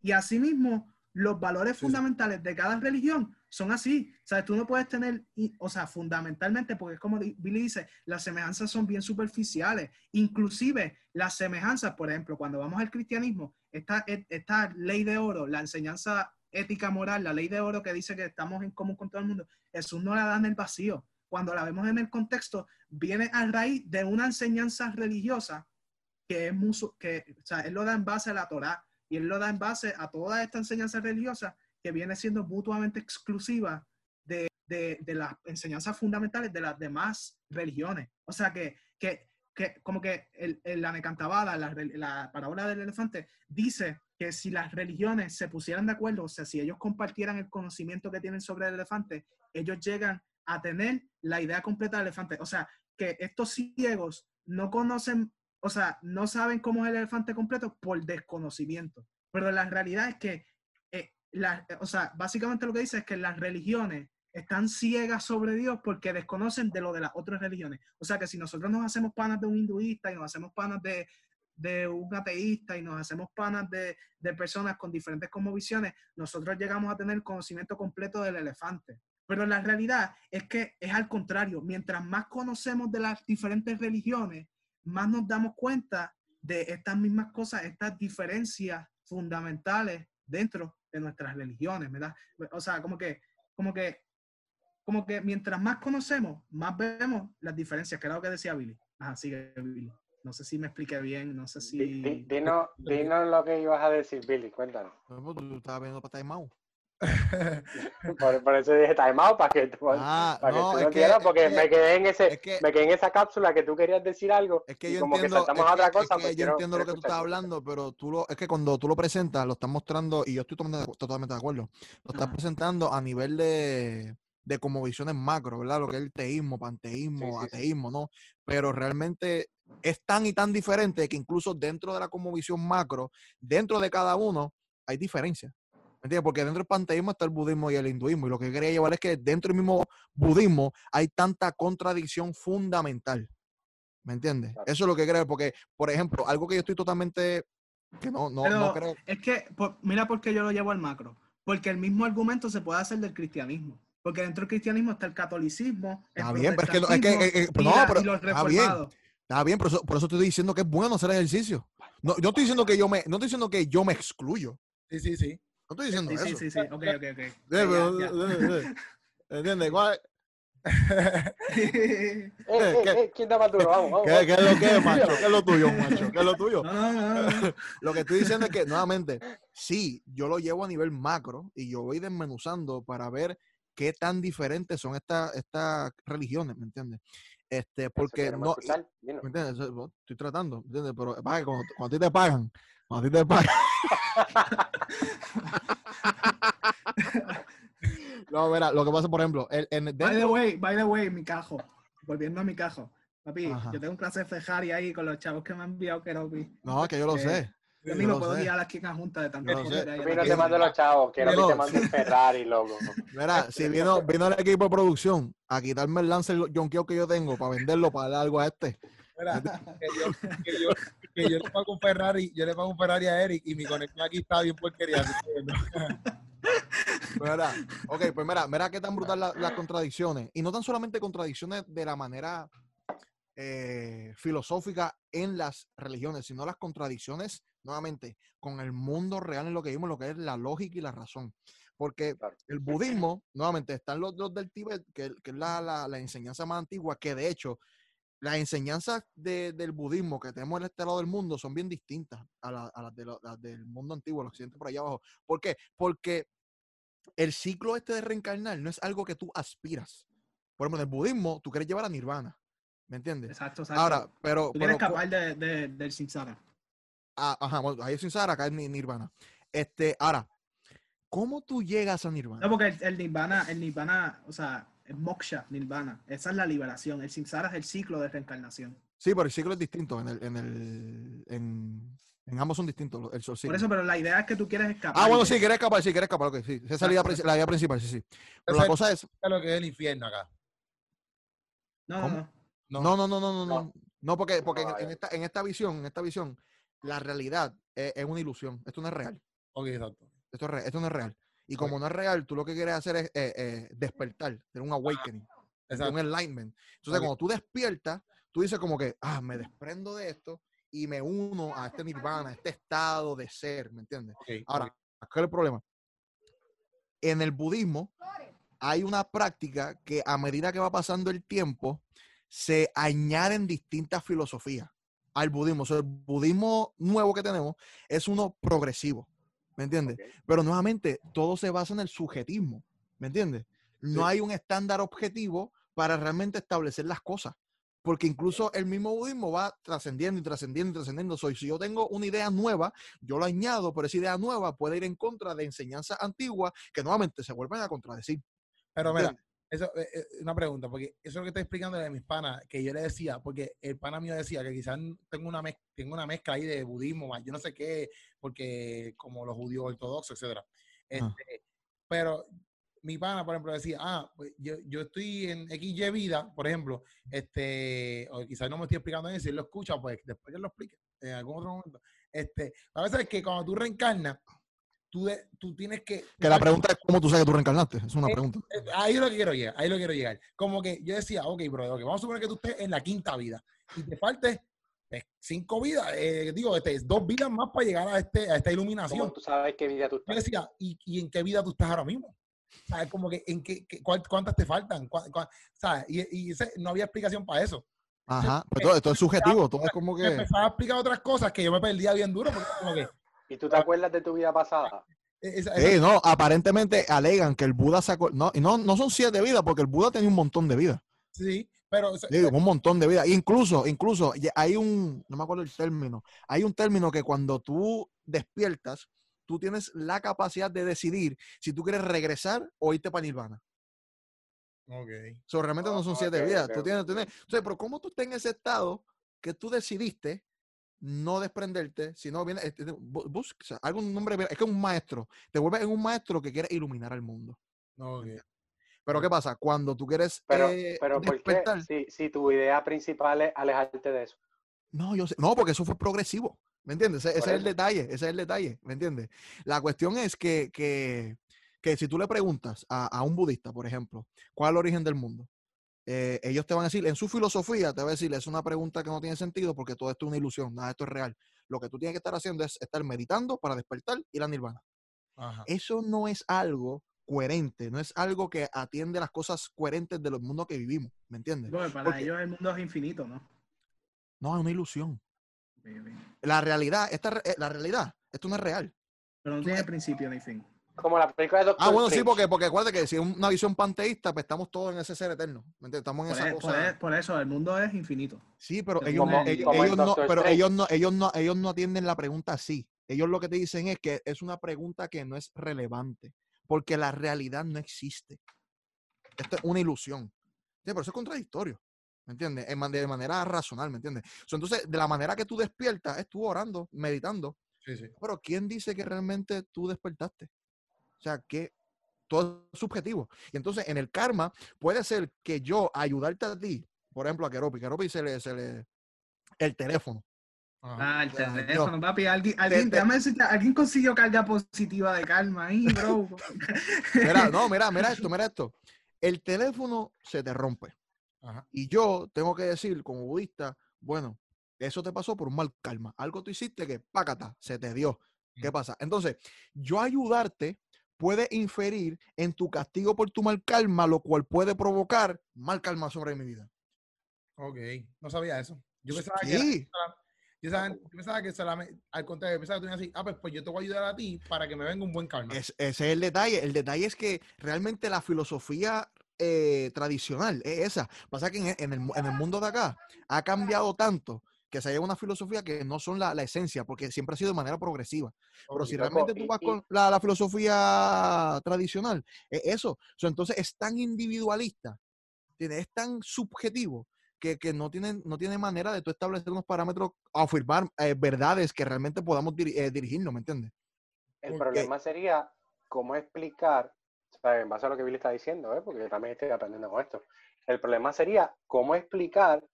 Y asimismo, los valores fundamentales de cada religión son así. Sea, tú no puedes tener, o sea, fundamentalmente, porque es como Billy dice, las semejanzas son bien superficiales. Inclusive las semejanzas, por ejemplo, cuando vamos al cristianismo, esta, esta ley de oro, la enseñanza ética moral, la ley de oro que dice que estamos en común con todo el mundo, Jesús no la da en el vacío. Cuando la vemos en el contexto, viene a raíz de una enseñanza religiosa que es muso, que, o sea, él lo da en base a la Torá y él lo da en base a toda esta enseñanza religiosa que viene siendo mutuamente exclusiva de, de, de las enseñanzas fundamentales de las demás religiones. O sea que, que, que como que el, el la necantabada, la, la parábola del elefante, dice que si las religiones se pusieran de acuerdo, o sea, si ellos compartieran el conocimiento que tienen sobre el elefante, ellos llegan a tener la idea completa del elefante. O sea, que estos ciegos no conocen o sea, no saben cómo es el elefante completo por desconocimiento. Pero la realidad es que, eh, la, o sea, básicamente lo que dice es que las religiones están ciegas sobre Dios porque desconocen de lo de las otras religiones. O sea, que si nosotros nos hacemos panas de un hinduista y nos hacemos panas de, de un ateísta y nos hacemos panas de, de personas con diferentes visiones, nosotros llegamos a tener conocimiento completo del elefante. Pero la realidad es que es al contrario. Mientras más conocemos de las diferentes religiones, más nos damos cuenta de estas mismas cosas, estas diferencias fundamentales dentro de nuestras religiones, ¿verdad? O sea, como que, como que, como que mientras más conocemos, más vemos las diferencias, que era lo que decía Billy. Ajá, sigue Billy. No sé si me expliqué bien, no sé si... Dinos, lo que ibas a decir, Billy, cuéntanos. Pues, tú estabas viendo para Time por, eso dije time out para que tú, ah, para no, que tú porque me quedé en ese, me quedé en esa cápsula que tú querías decir algo. Es que yo como entiendo, que a otra cosa. Es que yo entiendo lo que tú estás hablando, pero tú lo, es que cuando tú lo presentas, lo estás mostrando, y yo estoy totalmente, de acuerdo, lo estás presentando a nivel de, de como visiones macro, ¿verdad? Lo que es el teísmo, panteísmo, ateísmo, ¿no? Pero realmente es tan y tan diferente que incluso dentro de la como visión macro, dentro de cada uno, hay diferencias. ¿Me entiendes? Porque dentro del panteísmo está el budismo y el hinduismo. Y lo que quería llevar es que dentro del mismo budismo hay tanta contradicción fundamental. ¿Me entiendes? Eso es lo que creo. Porque, por ejemplo, algo que yo estoy totalmente. que no, no, no creo. Es que, mira por qué yo lo llevo al macro. Porque el mismo argumento se puede hacer del cristianismo. Porque dentro del cristianismo está el catolicismo. está bien, pero es que, no, es que eh, eh, no, pero, está bien. Está bien, por eso, por eso estoy diciendo que es bueno hacer ejercicio. No, yo estoy diciendo que yo me, no estoy diciendo que yo me excluyo. Sí, sí, sí. No estoy diciendo eso. Sí, sí, sí. Ok, ok, ok. ¿Entiendes? ¿Cuál? eh, eh, ¿Quién está más duro? Vamos, vamos. ¿Qué, ¿Qué, es lo que es, macho? ¿Qué es lo tuyo, macho? ¿Qué es lo tuyo? lo que estoy diciendo es que, nuevamente, sí, yo lo llevo a nivel macro y yo voy desmenuzando para ver qué tan diferentes son estas, estas religiones, ¿me entiendes? Este, porque no. ¿Me entiendes? Estoy tratando, ¿me entiendes? Pero cuando, cuando a ti te pagan, cuando a ti te pagan. No, mira, lo que pasa, por ejemplo, el, en, by the way, by the way, mi cajo, volviendo a mi cajo. Papi, yo tengo un clase de Fejari ahí con los chavos que me han enviado Keropi. No, que yo lo sé. Yo no puedo guiar aquí en la junta de tanto no poder. Ahí no te mando los chavos, quiero que te mande un Ferrari, loco. Mira, si vino, vino el equipo de producción a quitarme el lance John Kio que yo tengo para venderlo, para darle algo a este. Mira, que yo, que yo, que yo le pago un Ferrari, yo le pago un Ferrari a Eric y mi conexión aquí está bien porquería. Pues mira, ok, pues mira, mira qué tan brutal las contradicciones. Y no tan solamente contradicciones de la manera eh, filosófica en las religiones, sino las contradicciones, nuevamente, con el mundo real en lo que vimos, lo que es la lógica y la razón. Porque el budismo, nuevamente, están los, dos del Tíbet, que, es la, enseñanza más antigua, que de hecho, las enseñanzas del budismo que tenemos en este lado del mundo son bien distintas a, las, del mundo antiguo, el occidente por allá abajo. ¿Por qué? Porque el ciclo este de reencarnar no es algo que tú aspiras. Por ejemplo, en el budismo, tú quieres llevar a nirvana. ¿Me entiendes? Exacto, exacto. Ahora, pero. Tú quieres escapar de, de, del Sinsara. Ah, ajá, bueno, ahí es Sinsara, acá es Nirvana. Este, ahora, ¿cómo tú llegas a Nirvana? No, porque el, Nirvana, el Nirvana, o sea, es moksha, Nirvana. Esa es la liberación. El Sinsara es el ciclo de reencarnación. Sí, pero el ciclo es distinto. En el, en el, en, en ambos son distintos. El sol, Por eso, pero la idea es que tú quieres escapar. Ah, bueno, sí, quieres escapar, sí, quieres escapar. Okay, sí. Esa es la idea, principal, sí, sí. Pero la cosa es. lo que es el infierno acá. No, no, no. No, no, no, no, no, no. No, porque, porque en, esta, en esta visión, en esta visión, la realidad es, una ilusión. Esto no es real. Ok, exacto. Esto, es esto no es real. Y como no es real, tú lo que quieres hacer es eh, eh, despertar, tener un awakening, un enlightenment. Entonces, cuando tú despiertas, tú dices como que, ah, me desprendo de esto y me uno a este nirvana, a este estado de ser, ¿me entiendes? Ahora, ¿qué es el problema? En el budismo hay una práctica que a medida que va pasando el tiempo, se añaden distintas filosofías al budismo. O sea, el budismo nuevo que tenemos es uno progresivo, ¿me entiendes? Pero nuevamente, todo se basa en el sujetismo, ¿me entiendes? No hay un estándar objetivo para realmente establecer las cosas. Porque incluso el mismo budismo va trascendiendo y trascendiendo y trascendiendo. Soy, si yo tengo una idea nueva, yo lo añado, pero esa idea nueva puede ir en contra de enseñanzas antiguas que nuevamente se vuelven a contradecir. Pero mira, eso es eh, eh, una pregunta, porque eso es lo que estoy explicando de mis panas, que yo le decía, porque el pana mío decía que quizás tengo una, mezcla, tengo una mezcla ahí de budismo, yo no sé qué, porque como los judíos ortodoxos, etcétera. Ah. Este, Pero mi pana, por ejemplo, decía, ah, pues yo, yo estoy en XY vida, por ejemplo, este, o quizás no me estoy explicando bien, si él lo escucha, pues después que lo explique en algún otro momento. Este, a veces es que cuando tú reencarnas, tú, tú tienes que... Que la pregunta es cómo tú sabes que tú reencarnaste. Es una eh, pregunta. Eh, ahí es lo que quiero llegar. Ahí lo quiero llegar. Como que yo decía, ok, bro, vamos a suponer que tú estés en la quinta vida y te falte pues, cinco vidas, eh, digo, este, dos vidas más para llegar a, este, a esta iluminación. ¿Cómo tú sabes qué vida tú estás? Yo decía, ¿y, ¿y, en qué vida tú estás ahora mismo? ¿Sabes? Como que, ¿en qué, ¿cuántas te faltan? ¿Sabes? Y, y ese, no había explicación para eso. Ajá, pero todo, esto es subjetivo, todo es como que... Empezaba a explicar otras cosas que yo me perdía bien duro, porque como que... ¿Y tú te acuerdas de tu vida pasada? Sí, no, aparentemente alegan que el Buda sacó. No, no, no son siete vidas, porque el Buda tenía un montón de vidas. Sí, pero. un montón de vidas. Incluso, incluso, hay un. No me acuerdo el término. Hay un término que cuando tú despiertas, tú tienes la capacidad de decidir si tú quieres regresar o irte para Nirvana. Ok. So, realmente no son siete vidas. Tú tienes, tienes, pero ¿cómo tú estás en ese estado que tú decidiste no desprenderte, sino viene, este, busca algún nombre, es que es un maestro, te vuelves en un maestro que quiere iluminar al mundo. Pero ¿qué pasa? Cuando tú quieres... Pero, eh, pero ¿por qué? Si, si, tu idea principal es alejarte de eso. No, yo sé, no, porque eso fue progresivo, ¿me entiendes? Ese, es el detalle, ese es el detalle, ¿me entiendes? La cuestión es que, que, que si tú le preguntas a, a, un budista, por ejemplo, ¿cuál es el origen del mundo? Eh, ellos te van a decir, en su filosofía, te va a decir, es una pregunta que no tiene sentido porque todo esto es una ilusión, nada, esto es real. Lo que tú tienes que estar haciendo es estar meditando para despertar y la nirvana. Eso no es algo coherente, no es algo que atiende las cosas coherentes de los mundos que vivimos, ¿me entiendes? para ellos el mundo es infinito, ¿no? No, es una ilusión. La realidad, esta, eh, la realidad, esto no es real. Pero no tiene principio ni fin. Como la película de Doctor Ah, bueno, sí, porque, porque acuérdate que si es una visión panteísta, pues estamos todos en ese ser eterno. Estamos en esa e, cosa. E, por, eso, el mundo es infinito. Sí, pero, ellos, no, ellos, no, pero ellos, no, ellos, no, ellos no atienden la pregunta así. Ellos lo que te dicen es que es una pregunta que no es relevante, porque la realidad no existe. Esto es una ilusión. Sí, pero eso es contradictorio. ¿Me entiendes? De manera racional, ¿me entiendes? entonces, de la manera que tú despiertas, es tú orando, meditando, Pero ¿quién dice que realmente tú despertaste? O sea, que todo es subjetivo. Y entonces en el karma puede ser que yo ayudarte a ti, por ejemplo, a Keropi, Keropi se le, se le, el teléfono. Ah, el teléfono, papi. Alguien, alguien, alguien consiguió carga positiva de karma ahí, bro. mira, no, mira, mira esto, mira esto. El teléfono se te rompe. Y yo tengo que decir, como budista, bueno, eso te pasó por un mal karma. Algo tú hiciste que, pácata, se te dio. ¿Qué mm. pasa? Entonces, yo ayudarte puede inferir en tu castigo por tu mal karma, lo cual puede provocar mal karma sobre mi vida. Ok, no sabía eso. Yo pensaba que yo, pensaba que solamente, al contrario, yo pensaba que tú ibas así, ah, pues, pues, yo te voy a ayudar a ti para que me venga un buen karma. ese es el detalle. El detalle es que realmente la filosofía eh, tradicional es esa. Pasa que en, el, mundo de acá ha cambiado tanto que se haya una filosofía que no son la, esencia, porque siempre ha sido de manera progresiva. Pero si realmente tú vas con la, filosofía tradicional, es eso. entonces es tan individualista, es tan subjetivo que, no, tienen, no tiene manera de tú establecer unos parámetros o afirmar eh, verdades que realmente podamos eh, dirigirnos, ¿me entiendes? El problema sería cómo explicar, en base a lo que Billy está diciendo, ¿eh? porque yo también estoy aprendiendo con esto, el problema sería cómo explicar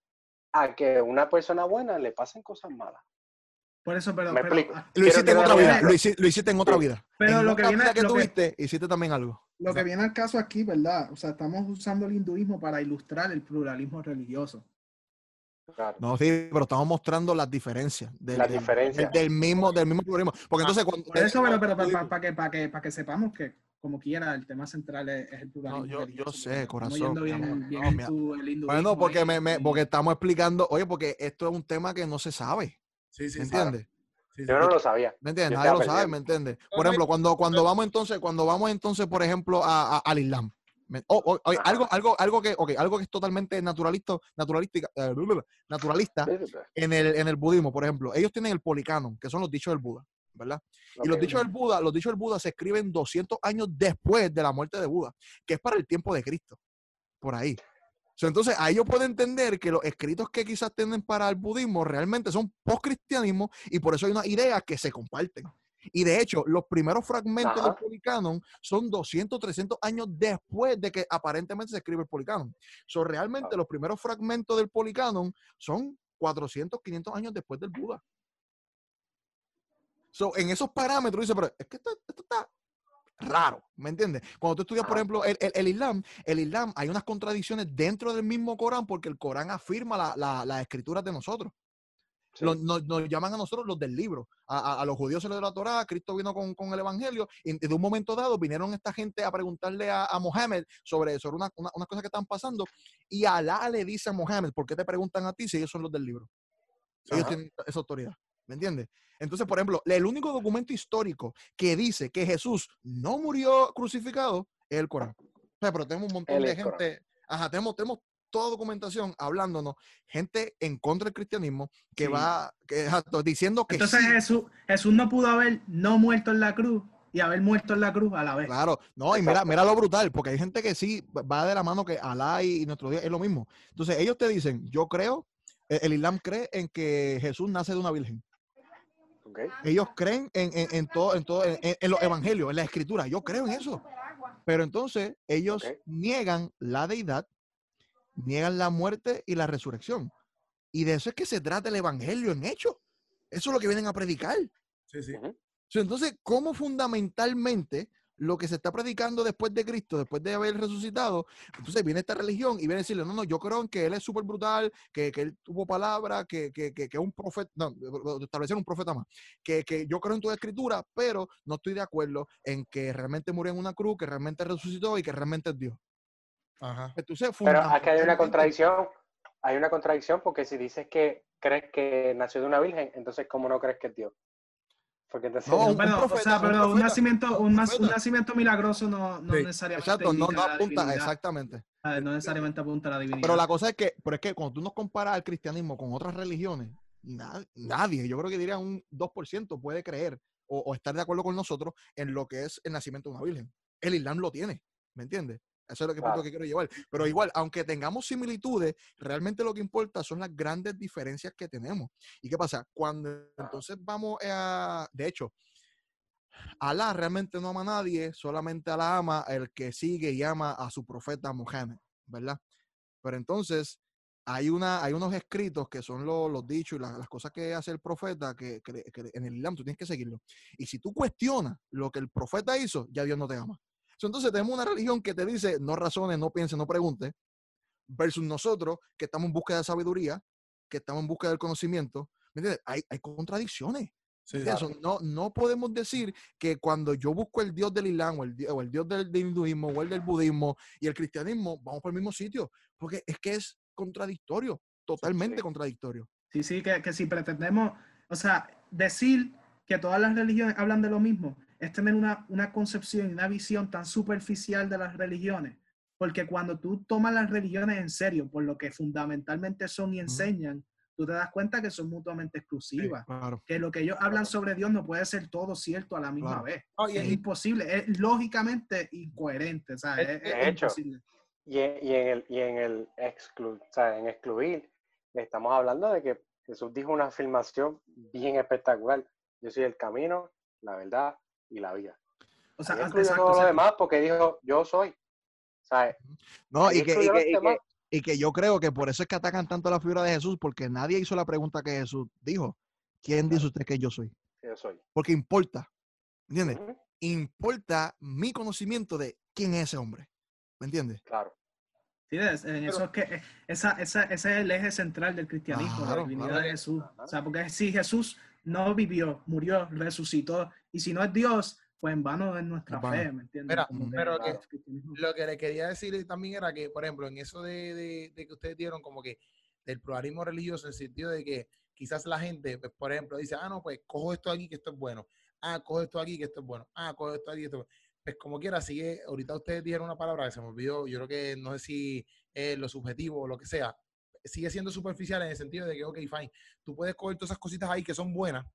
a que una persona buena le pasen cosas malas. Por eso, pero, Me explico. Ah, lo hiciste en otra vida. Lo hiciste, en otra vida. Pero lo que viene que tuviste, hiciste también algo. Lo que viene al caso aquí, ¿verdad? O sea, estamos usando el hinduismo para ilustrar el pluralismo religioso. No, sí, pero estamos mostrando las diferencias. Del, las diferencias. Del, mismo, del mismo pluralismo. Porque entonces cuando... Por eso, pero, pero para, que, para, que, para que sepamos que, como quiera, el tema central es, el pluralismo. No, yo, yo sé, corazón. Bien, bien no, el bueno, porque, me, me, porque estamos explicando, oye, porque esto es un tema que no se sabe. Sí, sí, ¿Me entiendes? Yo no lo sabía. ¿Me entiendes? Nadie lo sabe, ¿me entiendes? Por ejemplo, cuando, cuando vamos entonces, cuando vamos entonces, por ejemplo, a, al Islam. algo, algo, algo que, okay, algo que es totalmente naturalista, naturalista, eh, naturalista en el, en el budismo, por ejemplo. Ellos tienen el policanon, que son los dichos del Buda, ¿verdad? y los dichos del Buda, los dichos del Buda se escriben 200 años después de la muerte de Buda, que es para el tiempo de Cristo, por ahí entonces, ahí yo puedo entender que los escritos que quizás tienen para el budismo realmente son post-cristianismo y por eso hay una idea que se comparten. Y de hecho, los primeros fragmentos del Policanon son 200, 300 años después de que aparentemente se escribe el Policanon. So, realmente los primeros fragmentos del Policanon son 400, 500 años después del Buda. So, en esos parámetros dice, pero es que esto está raro, ¿me entiendes? Cuando tú estudias, por ejemplo, el, el, Islam, el Islam, hay unas contradicciones dentro del mismo Corán porque el Corán afirma las la, la escrituras de nosotros. Nos, llaman a nosotros los del libro. A, a, los judíos se les dio la Torah, Cristo vino con, con, el Evangelio, y de un momento dado vinieron esta gente a preguntarle a, a Mohammed sobre, sobre una, una, cosas que están pasando, y Alá le dice a Mohammed, ¿por qué te preguntan a ti si ellos son los del libro? Ellos tienen esa autoridad, ¿me entiendes? Entonces, por ejemplo, el único documento histórico que dice que Jesús no murió crucificado es el Corán. O sea, pero tenemos un montón de gente, ajá, tenemos, tenemos toda documentación hablándonos, gente en contra del cristianismo que va que, diciendo que. Entonces Jesús, Jesús no pudo haber no muerto en la cruz y haber muerto en la cruz a la vez. Claro, no, y mira, mira lo brutal, porque hay gente que sí va de la mano que Alá y, nuestro Dios es lo mismo. Entonces ellos te dicen, yo creo, el, el Islam cree en que Jesús nace de una virgen. Ellos creen en, en, todo, en, todo en, los evangelios, en la escritura. Yo creo en eso. Pero entonces ellos niegan la deidad, niegan la muerte y la resurrección. Y de eso es que se trata el evangelio en hecho. Eso es lo que vienen a predicar. Sí, sí. Entonces, ¿cómo fundamentalmente lo que se está predicando después de Cristo, después de haber resucitado, entonces viene esta religión y viene a decirle, no, no, yo creo en que él es súper brutal, que, que, él tuvo palabra, que, que, que, es un profeta, no, establecieron un profeta más, que, que yo creo en tu escritura, pero no estoy de acuerdo en que realmente murió en una cruz, que realmente resucitó y que realmente es Dios. Ajá. Entonces, pero aquí hay una contradicción, hay una contradicción porque si dices que crees que nació de una virgen, entonces ¿cómo no crees que es Dios? Porque no, un, o sea, pero un, nacimiento, un, nacimiento milagroso no, no necesariamente. Exacto, no, no apunta, exactamente. No necesariamente apunta a la divinidad. Pero la cosa es que, pero es que cuando tú nos comparas al cristianismo con otras religiones, nadie, yo creo que diría un 2% puede creer o, estar de acuerdo con nosotros en lo que es el nacimiento de una virgen. El Islam lo tiene, ¿me entiendes? Eso es lo que, punto que quiero llevar. Pero igual, aunque tengamos similitudes, realmente lo que importa son las grandes diferencias que tenemos. ¿Y qué pasa? Cuando entonces vamos a, de hecho, Alá realmente no ama a nadie, solamente Alá ama el que sigue y ama a su profeta Muhammad, ¿verdad? Pero entonces hay, una, hay unos escritos que son los, los dichos y las, cosas que hace el profeta que, que, en el Islam tú tienes que seguirlo. Y si tú cuestionas lo que el profeta hizo, ya Dios no te ama. Entonces tenemos una religión que te dice no razones, no pienses, no preguntes, versus nosotros que estamos en búsqueda de sabiduría, que estamos en búsqueda del conocimiento. ¿Me entiendes? Hay, hay contradicciones. no, no podemos decir que cuando yo busco el Dios del Islam o el, o el Dios del, hinduismo o el del budismo y el cristianismo, vamos por el mismo sitio, porque es que es contradictorio, totalmente contradictorio. Sí, sí, que, que si pretendemos, o sea, decir que todas las religiones hablan de lo mismo, es tener una, una concepción y una visión tan superficial de las religiones. Porque cuando tú tomas las religiones en serio, por lo que fundamentalmente son y enseñan, tú te das cuenta que son mutuamente exclusivas. Que lo que ellos hablan sobre Dios no puede ser todo cierto a la misma vez. es imposible, es lógicamente incoherente. O sea, es, imposible. Y, en el, y en, el exclu, o sea, en excluir, estamos hablando de que Jesús dijo una afirmación bien espectacular. Yo soy el camino, la verdad y la vida. O sea, incluyó todo lo demás porque dijo, yo soy. No, y que, y que, yo creo que por eso es que atacan tanto la figura de Jesús, porque nadie hizo la pregunta que Jesús dijo. ¿Quién dice usted que yo soy? Yo soy. Porque importa. ¿Entiendes? Importa mi conocimiento de quién es ese hombre. ¿Me entiendes? Claro. Sí, en eso es que eh, esa, esa, ese es el eje central del cristianismo, la divinidad de Jesús. O sea, porque si Jesús no vivió, murió, resucitó, y si no es Dios, pues en vano es nuestra fe, ¿me entiendes? pero lo que le quería decir también era que, por ejemplo, en eso de, de, que ustedes dieron como que del pluralismo religioso, en el sentido de que quizás la gente, pues, por ejemplo, dice, ah, no, pues cojo esto aquí que esto es bueno, ah, cojo esto aquí que esto es bueno, ah, cojo esto aquí que esto es bueno. Pues como quiera, sigue, ahorita ustedes dijeron una palabra que se me olvidó, yo creo que no sé si es lo subjetivo o lo que sea, sigue siendo superficial en el sentido de que, ok, fine, tú puedes coger todas esas cositas ahí que son buenas,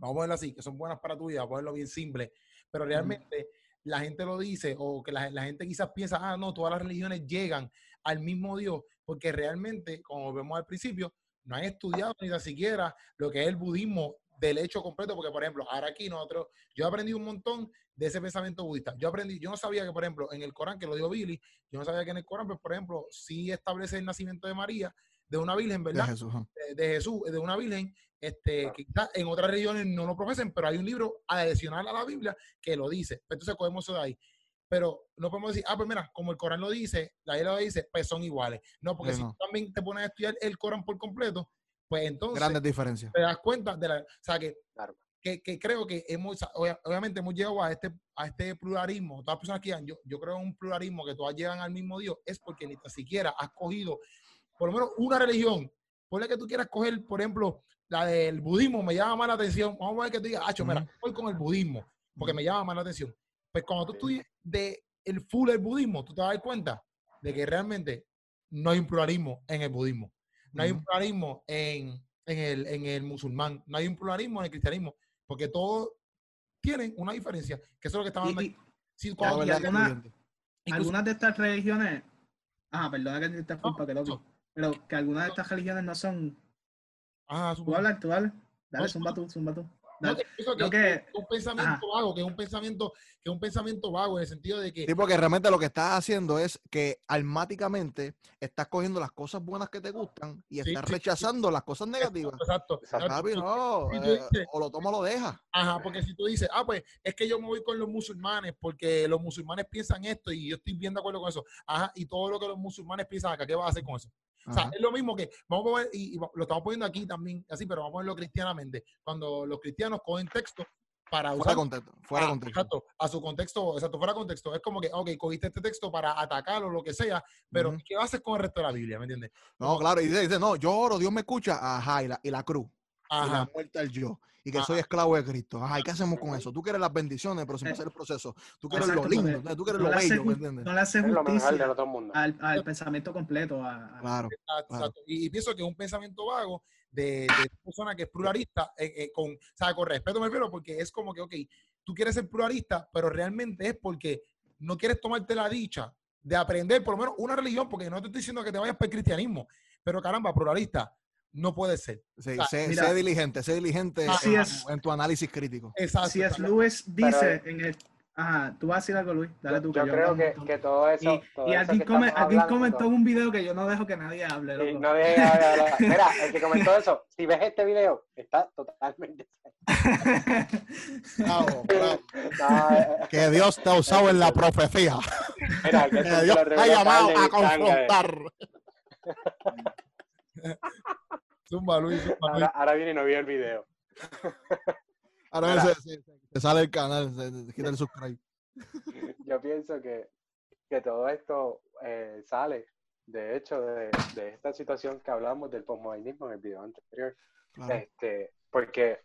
vamos a ponerlo así, que son buenas para tu vida, a ponerlo bien simple, pero realmente la gente lo dice o que la, gente quizás piensa, ah, no, todas las religiones llegan al mismo Dios, porque realmente, como vemos al principio, no han estudiado ni siquiera lo que es el budismo del hecho completo, porque por ejemplo, ahora aquí nosotros, yo he aprendido un montón de ese pensamiento budista. Yo aprendí, yo no sabía que, por ejemplo, en el Corán, que lo dijo Billy, yo no sabía que en el Corán, pues, por ejemplo, sí establece el nacimiento de María, de una virgen, ¿verdad? De Jesús, de, Jesús, de una virgen, este, que en otras regiones no lo profesen, pero hay un libro adicional a la Biblia que lo dice. Pues, entonces cogemos eso de ahí. Pero no podemos decir, ah, pues mira, como el Corán lo dice, la Biblia lo dice, pues son iguales. No, porque si tú también te pones a estudiar el Corán por completo, pues entonces... Grandes diferencias. Te das cuenta de la... O sea, que, que, que, creo que hemos, obviamente hemos llegado a este, a este pluralismo. Todas las personas que yo, yo creo en un pluralismo que todas llegan al mismo Dios, es porque ni siquiera has cogido por lo menos una religión. Ponle que tú quieras coger, por ejemplo, la del budismo, me llama más la atención. Vamos a ver que tú digas, ah, mira, voy con el budismo, porque me llama más la atención. Pues cuando tú estudias de el full del budismo, tú te vas a dar cuenta de que realmente no hay un pluralismo en el budismo. No hay un pluralismo en, el, en el musulmán. No hay un pluralismo en el cristianismo. Porque todos tienen una diferencia. Que eso es lo que estamos hablando. algunas de estas religiones. Ah, perdona que te interrumpa, que loco. Pero que algunas de estas religiones no son. Ah, tú hablas, tú hablas. Dale, zumba tú, zumba tú. No, que, que, un pensamiento vago, que es un pensamiento, que es un pensamiento vago en el sentido de que. Sí, porque realmente lo que estás haciendo es que almáticamente estás cogiendo las cosas buenas que te gustan y estás rechazando las cosas negativas. Exacto. no, eh, o lo toma o lo deja. Ajá, porque si tú dices, ah, pues es que yo me voy con los musulmanes porque los musulmanes piensan esto y yo estoy bien de acuerdo con eso. Ajá, y todo lo que los musulmanes piensan acá, ¿qué vas a hacer con eso? O sea, es lo mismo que, vamos a ver, y, lo estamos poniendo aquí también, así, pero vamos a verlo cristianamente. Cuando los cristianos cogen texto para usar. Fuera contexto. Fuera a, contexto. Exacto, a su contexto, exacto, fuera contexto. Es como que, ok, cogiste este texto para atacar o lo que sea, pero ¿qué haces con el resto de la Biblia? ¿Me entiendes? No, claro, y dice, no, yo oro, Dios me escucha, ajá, y la, y la cruz. Ajá. Y la muerte al yo y que soy esclavo de Cristo. Ajá, ¿y qué hacemos con eso? Tú quieres las bendiciones, pero sin eh, hacer el proceso. Tú quieres lo lindo, tú quieres lo bello, ¿me entiendes? No le haces justicia al, al, pensamiento completo. claro, Y, pienso que es un pensamiento vago de, de persona que es pluralista, eh, eh, con, o sea, con respeto me refiero, porque es como que, ok, tú quieres ser pluralista, pero realmente es porque no quieres tomarte la dicha de aprender por lo menos una religión, porque no te estoy diciendo que te vayas para el cristianismo, pero caramba, pluralista, no puede ser. sé, diligente, sé diligente en, tu análisis crítico. Exacto. Si es Luis dice en el Ajá, tú vas a decir algo, Luis. Dale tú. Yo, creo que, que, todo eso. Y, alguien, comentó un video que yo no dejo que nadie hable. Sí, no deje hablar. Mira, el que comentó eso, si ves este video, está totalmente. bravo, bravo. Eh, que Dios te ha usado en la profecía. Mira, que, Dios te ha llamado a confrontar. Zumba, Luis, zumba, Luis. Ahora, ahora viene y no vio el video. Ahora se, se, sale el canal, se, quita el subscribe. Yo pienso que, que todo esto eh, sale, de hecho, de, de, esta situación que hablamos del postmodernismo en el video anterior. Este, porque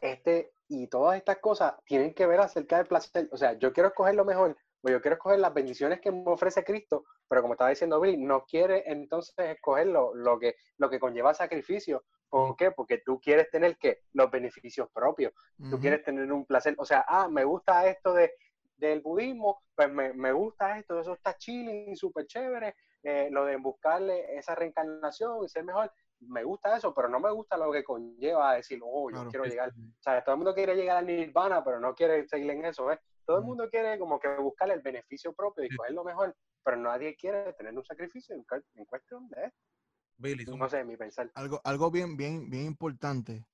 este y todas estas cosas tienen que ver acerca del placer. O sea, yo quiero escoger lo mejor, o yo quiero escoger las bendiciones que me ofrece Cristo, pero como estaba diciendo Billy, no quiere entonces escoger lo, lo, que, lo que conlleva sacrificio, ¿Por qué? Porque tú quieres tener que los beneficios propios, tú quieres tener un placer, o sea, ah, me gusta esto de, del budismo, pues me, me gusta esto, eso está chilling, súper chévere, eh, lo de buscarle esa reencarnación y ser mejor, me gusta eso, pero no me gusta lo que conlleva decir, oh, yo quiero llegar, o sea, todo el mundo quiere llegar al nirvana, pero no quiere seguir en eso, ¿ves? Todo el mundo quiere como que buscarle el beneficio propio y coger lo mejor, pero nadie quiere tener un sacrificio en, en cuestión de esto no sé, mi pensar. Algo, algo bien, bien, bien importante.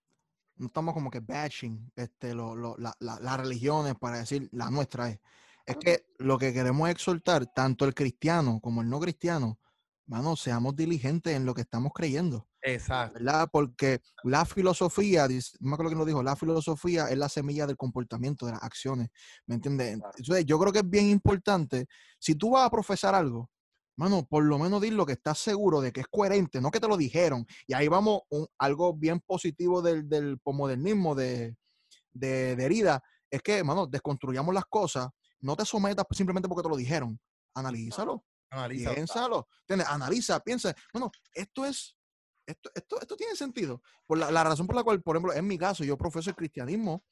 No estamos como que bashing este, lo, lo, la, las religiones para decir la nuestra es. Es que lo que queremos exhortar, tanto el cristiano como el no cristiano, mano, seamos diligentes en lo que estamos creyendo. Exacto. ¿verdad? Porque la filosofía, no me acuerdo quién lo dijo, la filosofía es la semilla del comportamiento, de las acciones. ¿Me entiendes? Entonces, yo creo que es bien importante, si tú vas a profesar algo, mano, por lo menos di lo que estás seguro de que es coherente, no que te lo dijeron. Y ahí vamos, un, algo bien positivo del, del posmodernismo de, de, herida, es que, mano, desconstruyamos las cosas, no te sometas simplemente porque te lo dijeron, analízalo. Analiza, piénsalo, analiza, piensa, bueno, esto es, esto, esto, esto tiene sentido. Por la, la, razón por la cual, por ejemplo, en mi caso, yo profeso el cristianismo,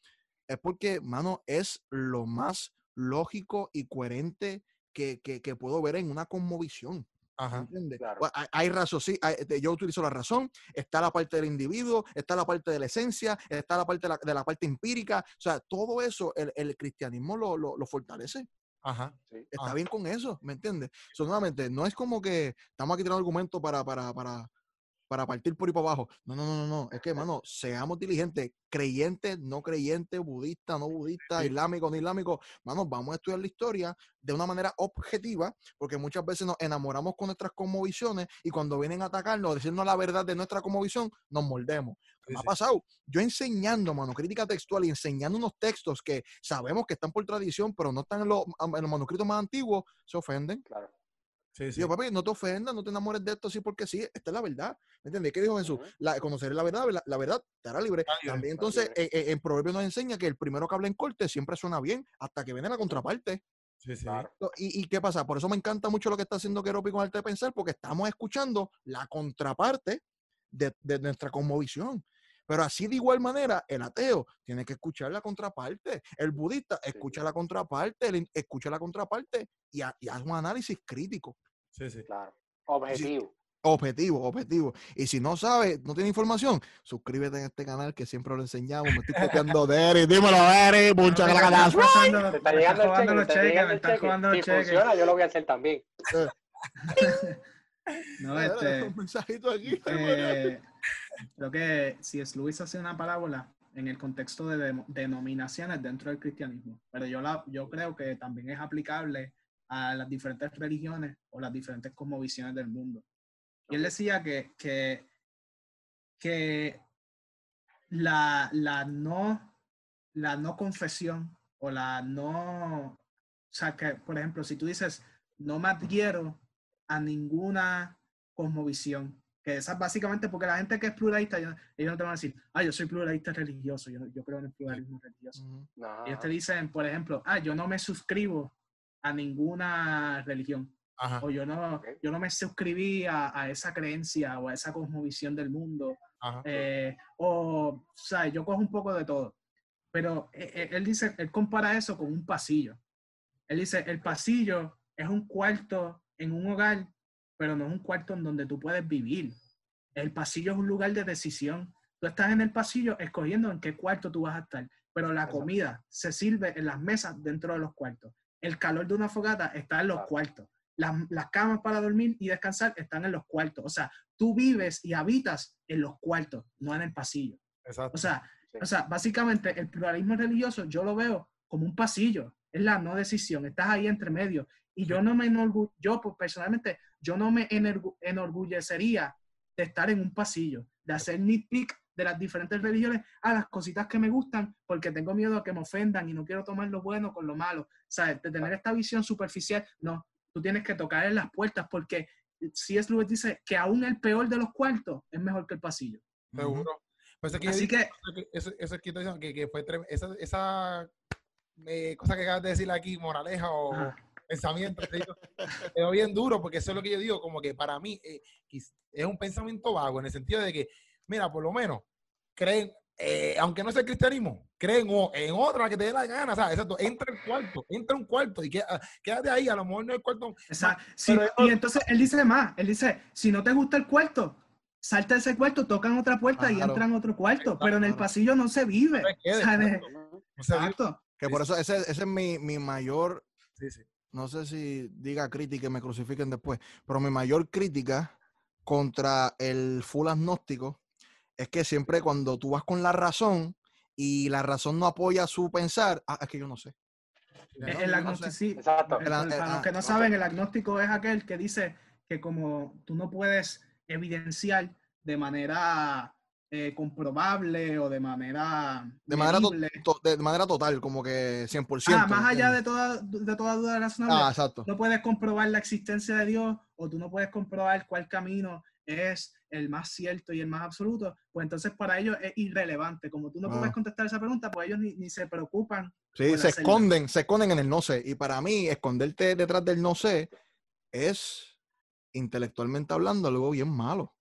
es porque, mano, es lo más lógico y coherente que, puedo ver en una conmovisión. Ajá, pues, Hay, razón, sí, este, yo utilizo la razón, está la parte del individuo, está la parte de la esencia, está la parte de la, parte empírica, o sea, todo eso el, cristianismo lo, lo, fortalece. Ajá. Está bien con eso, ¿me entiendes? nuevamente, no es como que estamos aquí tirando argumentos para, para, para, para partir por y para abajo. No, no, no, no, Es que, mano, seamos diligentes, creyentes, no creyentes, budistas, no budistas, islámicos, no islámicos. Mano, vamos a estudiar la historia de una manera objetiva, porque muchas veces nos enamoramos con nuestras cosmovisiones y cuando vienen a atacarnos, decirnos la verdad de nuestra cosmovisión, nos mordemos. ¿Qué ha pasado? Yo enseñando, mano, crítica textual y enseñando unos textos que sabemos que están por tradición, pero no están en los, en los manuscritos más antiguos, se ofenden. Claro. Sí, sí. papi, no te ofendas, no te enamores de esto así porque sí, esta es la verdad. ¿Me entiendes? ¿Qué dijo Jesús? la, conocer la verdad, la, verdad te hará libre. También entonces, en, en, Proverbio nos enseña que el primero que habla en corte siempre suena bien hasta que viene la contraparte. Sí, sí. ¿Y, ¿Y, qué pasa? Por eso me encanta mucho lo que está haciendo Keropi con Arte de Pensar, porque estamos escuchando la contraparte de, de nuestra conmovisión. Pero así de igual manera, el ateo tiene que escuchar la contraparte. El budista escucha la contraparte, escucha la contraparte y, y hace un análisis crítico. Sí, sí. Claro. Objetivo. objetivo, objetivo. Y si no sabes, no tiene información, suscríbete en este canal que siempre lo enseñamos. Me estoy copiando de Eri. Dímelo, Eri. Muchas gracias. Te está llegando el cheque. Me está jugando. Si funciona, yo lo voy a hacer también. no, este. Un mensajito aquí. Eh, creo que si es Luis hace una parábola en el contexto de, denominaciones dentro del cristianismo, pero yo, la, yo creo que también es aplicable a las diferentes religiones o las diferentes cosmovisiones del mundo. Y él decía que, que, que la, la, no, la no confesión o la no, o sea, que, por ejemplo, si tú dices, no me adhiero a ninguna cosmovisión, que esa básicamente porque la gente que es pluralista, ellos, no te van a decir, ah, yo soy pluralista religioso, yo, yo creo en el pluralismo religioso. Ellos te dicen, por ejemplo, ah, yo no me suscribo a ninguna religión. O yo no, yo no me suscribí a, esa creencia o a esa cosmovisión del mundo. Eh, o, o sea, yo cojo un poco de todo. Pero eh, eh, él dice, él compara eso con un pasillo. Él dice, el pasillo es un cuarto en un hogar, pero no es un cuarto en donde tú puedes vivir. El pasillo es un lugar de decisión. Tú estás en el pasillo escogiendo en qué cuarto tú vas a estar, pero la comida se sirve en las mesas dentro de los cuartos. El calor de una fogata está en los cuartos. Las, las, camas para dormir y descansar están en los cuartos. O sea, tú vives y habitas en los cuartos, no en el pasillo. Exacto. O sea, o sea, básicamente el pluralismo religioso yo lo veo como un pasillo, es la no decisión, estás ahí entre medio. Y yo no me enorgu yo pues, personalmente, yo no me enorgullecería de estar en un pasillo, de hacer nitpick de las diferentes religiones a las cositas que me gustan porque tengo miedo a que me ofendan y no quiero tomar lo bueno con lo malo. ¿Sabes? De tener esta visión superficial, no, tú tienes que tocar en las puertas porque si es Lewis dice que aún el peor de los cuartos es mejor que el pasillo. Seguro. Pues Así que, eso, eso que, que, que fue esa, esa eh, cosa que acabas de decir aquí, moraleja o pensamiento, quedó bien duro porque eso es lo que yo digo, como que para mí eh, es un pensamiento vago en el sentido de que, mira, por lo menos creen, eh, aunque no sea el cristianismo, creen en otra que te dé la gana, ¿sabes? Exacto, entra el cuarto, entra un cuarto y queda, quédate ahí, a lo mejor no es el cuarto. Exacto. y entonces él dice más, él dice, si no te gusta el cuarto, salta ese cuarto, tocan otra puerta y entran otro cuarto, pero en el pasillo no se vive. Exacto. Que por eso ese, ese es mi, mi mayor, no sé si diga crítica y me crucifiquen después, pero mi mayor crítica contra el full agnóstico es que siempre cuando tú vas con la razón y la razón no apoya su pensar, ah, es que yo no sé. El, agnóstico, para los ah, que no saben, el agnóstico es aquel que dice que como tú no puedes evidenciar de manera eh, comprobable o de manera... De manera, de manera total, como que 100%. Ah, más allá de toda, de toda duda razonable. Ah, exacto. No puedes comprobar la existencia de Dios o tú no puedes comprobar cuál camino es el más cierto y el más absoluto, pues entonces para ellos es irrelevante. Como tú no puedes ah. contestar esa pregunta, pues ellos ni, ni se preocupan. Sí, se esconden, se esconden en el no sé. Y para mí, esconderte detrás del no sé es intelectualmente hablando algo bien malo.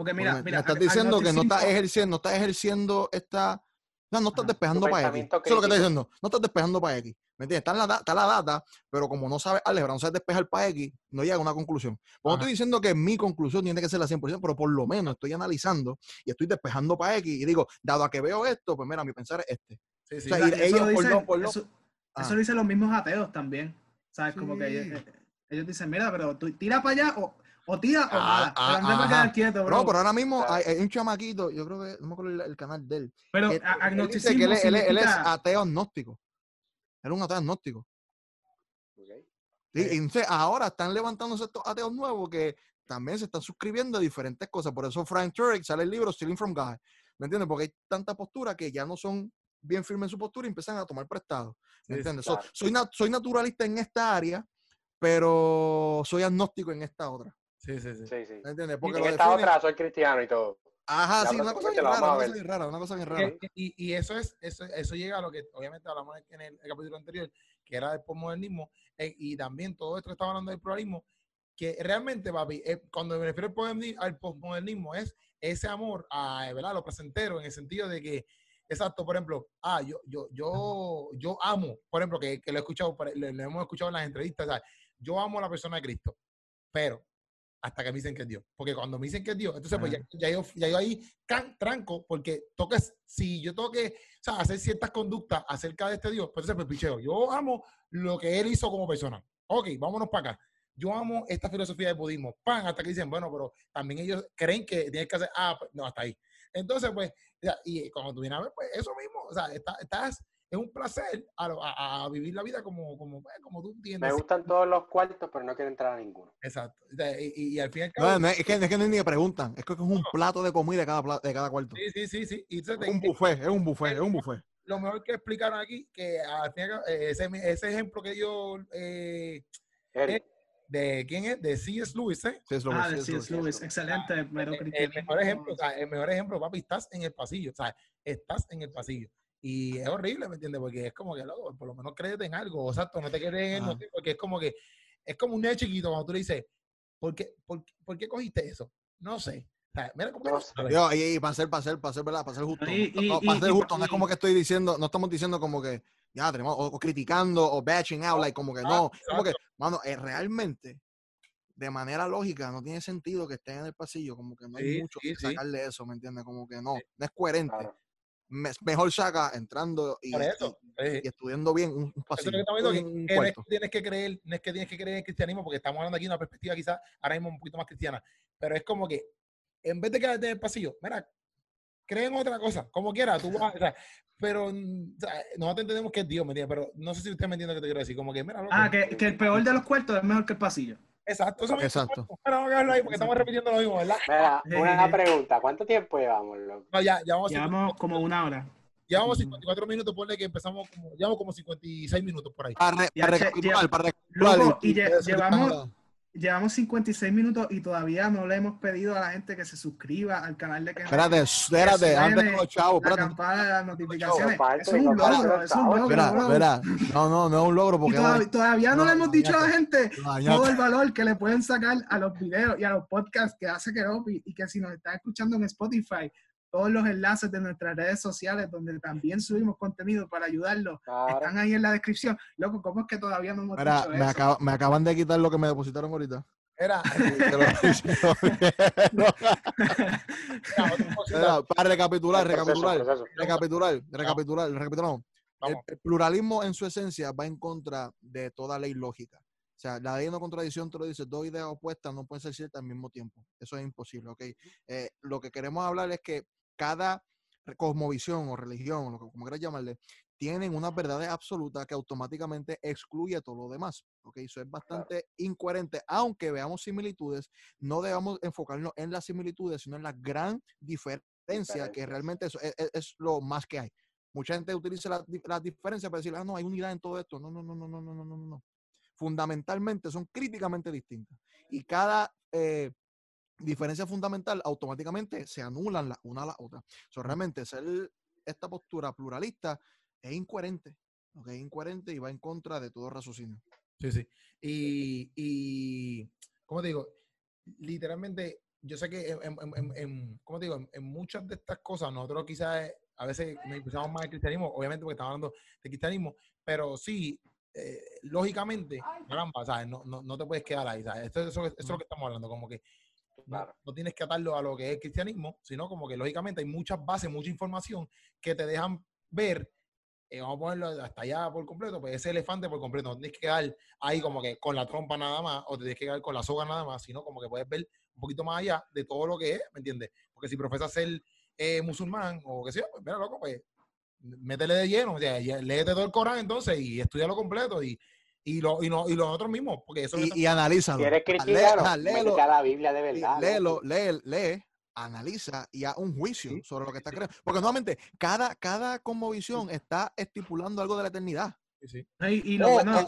Porque mira, mira. estás diciendo que no estás ejerciendo, no estás ejerciendo esta. No, no estás despejando para X. Eso es lo que estás diciendo. No estás despejando para X. ¿Me entiendes? Está, la, está la data, pero como no sabes álgebra, no sabes despejar para X, no llega a una conclusión. Pues no estoy diciendo que mi conclusión tiene que ser la 100%, pero por lo menos estoy analizando y estoy despejando para X y digo, dado a que veo esto, pues mira, mi pensar es este. Sí, sí, eso, ellos, por eso, eso, dicen los mismos ateos también. ¿Sabes? Como que ellos, ellos, dicen, mira, pero tú tira para allá o o tía o ah, ah, nada. quedar quieto, bro. No, pero ahora mismo hay, un chamaquito, yo creo que, no me acuerdo el, canal de él. Pero él, agnosticismo él, él, es ateo agnóstico. Era un ateo agnóstico. Okay. Sí, y entonces ahora están levantándose estos ateos nuevos que también se están suscribiendo a diferentes cosas. Por eso Frank Turek sale el libro Stealing from God. ¿Me entiendes? Porque hay tanta postura que ya no son bien firmes en su postura y empiezan a tomar prestado. ¿Me entiendes? soy, soy naturalista en esta área, pero soy agnóstico en esta otra. Sí, sí, sí. sí, sí. ¿Entiendes? Porque en esta otra soy cristiano y todo. Ajá, sí, una cosa bien rara, una cosa bien rara, una cosa bien rara. Y, y, eso es, eso, eso llega a lo que obviamente hablamos en el, capítulo anterior, que era del postmodernismo, eh, y también todo esto que estaba hablando del pluralismo, que realmente, papi, eh, cuando me refiero al postmodernismo, es ese amor a, ¿verdad? a lo placentero, en el sentido de que, exacto, por ejemplo, ah, yo, yo, yo, yo amo, por ejemplo, que, que lo he escuchado, lo, hemos escuchado en las entrevistas, ¿sabes? yo amo a la persona de Cristo, pero hasta que me dicen que es Dios. Porque cuando me dicen que es Dios, entonces pues ya, yo, ya yo ahí can, tranco, porque toques, si yo tengo que o sea, hacer ciertas conductas acerca de este Dios, pues entonces pues picheo. Yo amo lo que él hizo como persona. Ok, vámonos para acá. Yo amo esta filosofía del budismo. Pan, hasta que dicen, bueno, pero también ellos creen que tienes que hacer, ah, pues, no, hasta ahí. Entonces, pues, y cuando tú vienes a ver, pues eso mismo, o sea, estás es un placer a, vivir la vida como, como, pues, como tú entiendes. Me gustan todos los cuartos, pero no quiero entrar a ninguno. Exacto. Y, al fin y al cabo... No, es, que, es que no ni preguntan. Es que es un plato de comida de cada, de cada cuarto. Sí, sí, sí. sí. es un buffet, es un buffet, es un buffet. Lo mejor que explicaron aquí, que al fin y al cabo, eh, ese, ese ejemplo que dio... Eh, de quién es de C.S. Lewis, ¿eh? C.S. Lewis. Ah, de C.S. Lewis, excelente. el, mejor ejemplo, o sea, el mejor ejemplo, papi, estás en el pasillo, o sea, estás en el pasillo. Y es horrible, ¿me entiendes? Porque es como que, loco, por lo menos créete en algo, o exacto, no te quedes en el porque es como que, es como un niño chiquito cuando tú le dices, ¿por qué, por, ¿por qué cogiste eso? No sé. O sea, mira cómo y, y, para ser, para ser, para ser, ¿verdad? Para ser justo. no, para ser justo, no es como que estoy diciendo, no estamos diciendo como que, ya tenemos, o, criticando, o bashing out, like, como que no, como que, mano, eh, realmente, de manera lógica, no tiene sentido que estén en el pasillo, como que no hay mucho que sacarle eso, ¿me entiendes? Como que no, no es coherente. Mejor saca entrando y, estudiando bien un, pasillo. no, es que tienes que creer, no es que tienes que creer en el cristianismo, porque estamos hablando aquí de una perspectiva quizás ahora mismo un poquito más cristiana, pero es como que en vez de quedarte en el pasillo, mira, creen otra cosa, como quiera, tú vas, o sea, pero o sea, nosotros entendemos que es Dios, ¿me entiendes? Pero no sé si usted me entiende lo que te quiero decir, como que, mira, Ah, que, que, el peor de los cuartos es mejor que el pasillo. Exacto, eso Exacto. vamos a dejarlo ahí porque estamos repitiendo lo mismo, ¿verdad? Mira, una pregunta, ¿cuánto tiempo llevamos, loco? No, ya, ya vamos llevamos como una hora. Llevamos 54 minutos, ponle que empezamos como, llevamos como 56 minutos por ahí. Para, para recapitular, para recapitular. Loco, y, llevamos, Llevamos 56 minutos y todavía no le hemos pedido a la gente que se suscriba al canal de que Espérate, espérate, antes de los chavos, La campana de las notificaciones. es un logro, es un logro. Espera, espera. No, no, no es un logro porque. todavía, no, le hemos dicho a la gente todo el valor que le pueden sacar a los videos y a los podcasts que hace Keropi y que si nos están escuchando en Spotify, todos los enlaces de nuestras redes sociales donde también subimos contenido para ayudarlos están ahí en la descripción. Loco, ¿cómo es que todavía no hemos dicho me, eso? me acaban de quitar lo que me depositaron ahorita. Era. para recapitular, recapitular, recapitular, recapitular, recapitulamos. El, pluralismo en su esencia va en contra de toda ley lógica. O sea, la ley de no contradicción te lo dice, dos ideas opuestas no pueden ser ciertas al mismo tiempo. Eso es imposible, ¿ok? Eh, lo que queremos hablar es que cada cosmovisión o religión, o lo que como quieras llamarle, tienen unas verdades absolutas que automáticamente excluye todo lo demás. ¿ok? Eso es bastante claro. incoherente. Aunque veamos similitudes, no debamos enfocarnos en las similitudes, sino en la gran diferencia, que realmente es, es, es, lo más que hay. Mucha gente utiliza las la diferencias para decir, ah, no, hay unidad en todo esto. No, no, no, no, no, no, no, no. Fundamentalmente son críticamente distintas. Y cada eh, diferencia fundamental automáticamente se anulan la una a la otra. So, realmente ser esta postura pluralista es incoherente, ¿okay? es incoherente y va en contra de todo raciocinio. Sí, sí. Y, y ¿cómo te digo? Literalmente, yo sé que en, en, en ¿cómo te digo? En, muchas de estas cosas nosotros quizás a veces nos impulsamos más el cristianismo, obviamente porque estamos hablando de cristianismo, pero sí, eh, lógicamente, caramba, ¿sabes? No, no, no, te puedes quedar ahí, ¿sabes? Esto, eso, eso, es lo que estamos hablando, como que no, tienes que atarlo a lo que es el cristianismo, sino como que lógicamente hay muchas bases, mucha información que te dejan ver, eh, vamos a ponerlo hasta allá por completo, pues ese elefante por completo, no tienes que quedar ahí como que con la trompa nada más, o te tienes que quedar con la soga nada más, sino como que puedes ver un poquito más allá de todo lo que es, ¿me entiendes? Porque si profesas ser eh, musulmán o qué sé yo, pues mira, loco, pues métele de lleno, o sea, léete todo el Corán entonces y estudialo completo y, y, lo, y, no, y los otros mismos, porque eso... Y, y analízalo. Si eres cristiano, léelo, la Biblia de verdad. Léelo, lee, lee, analiza y haz un juicio sobre lo que está creando. Porque nuevamente, cada, cada conmovisión está estipulando algo de la eternidad. Sí.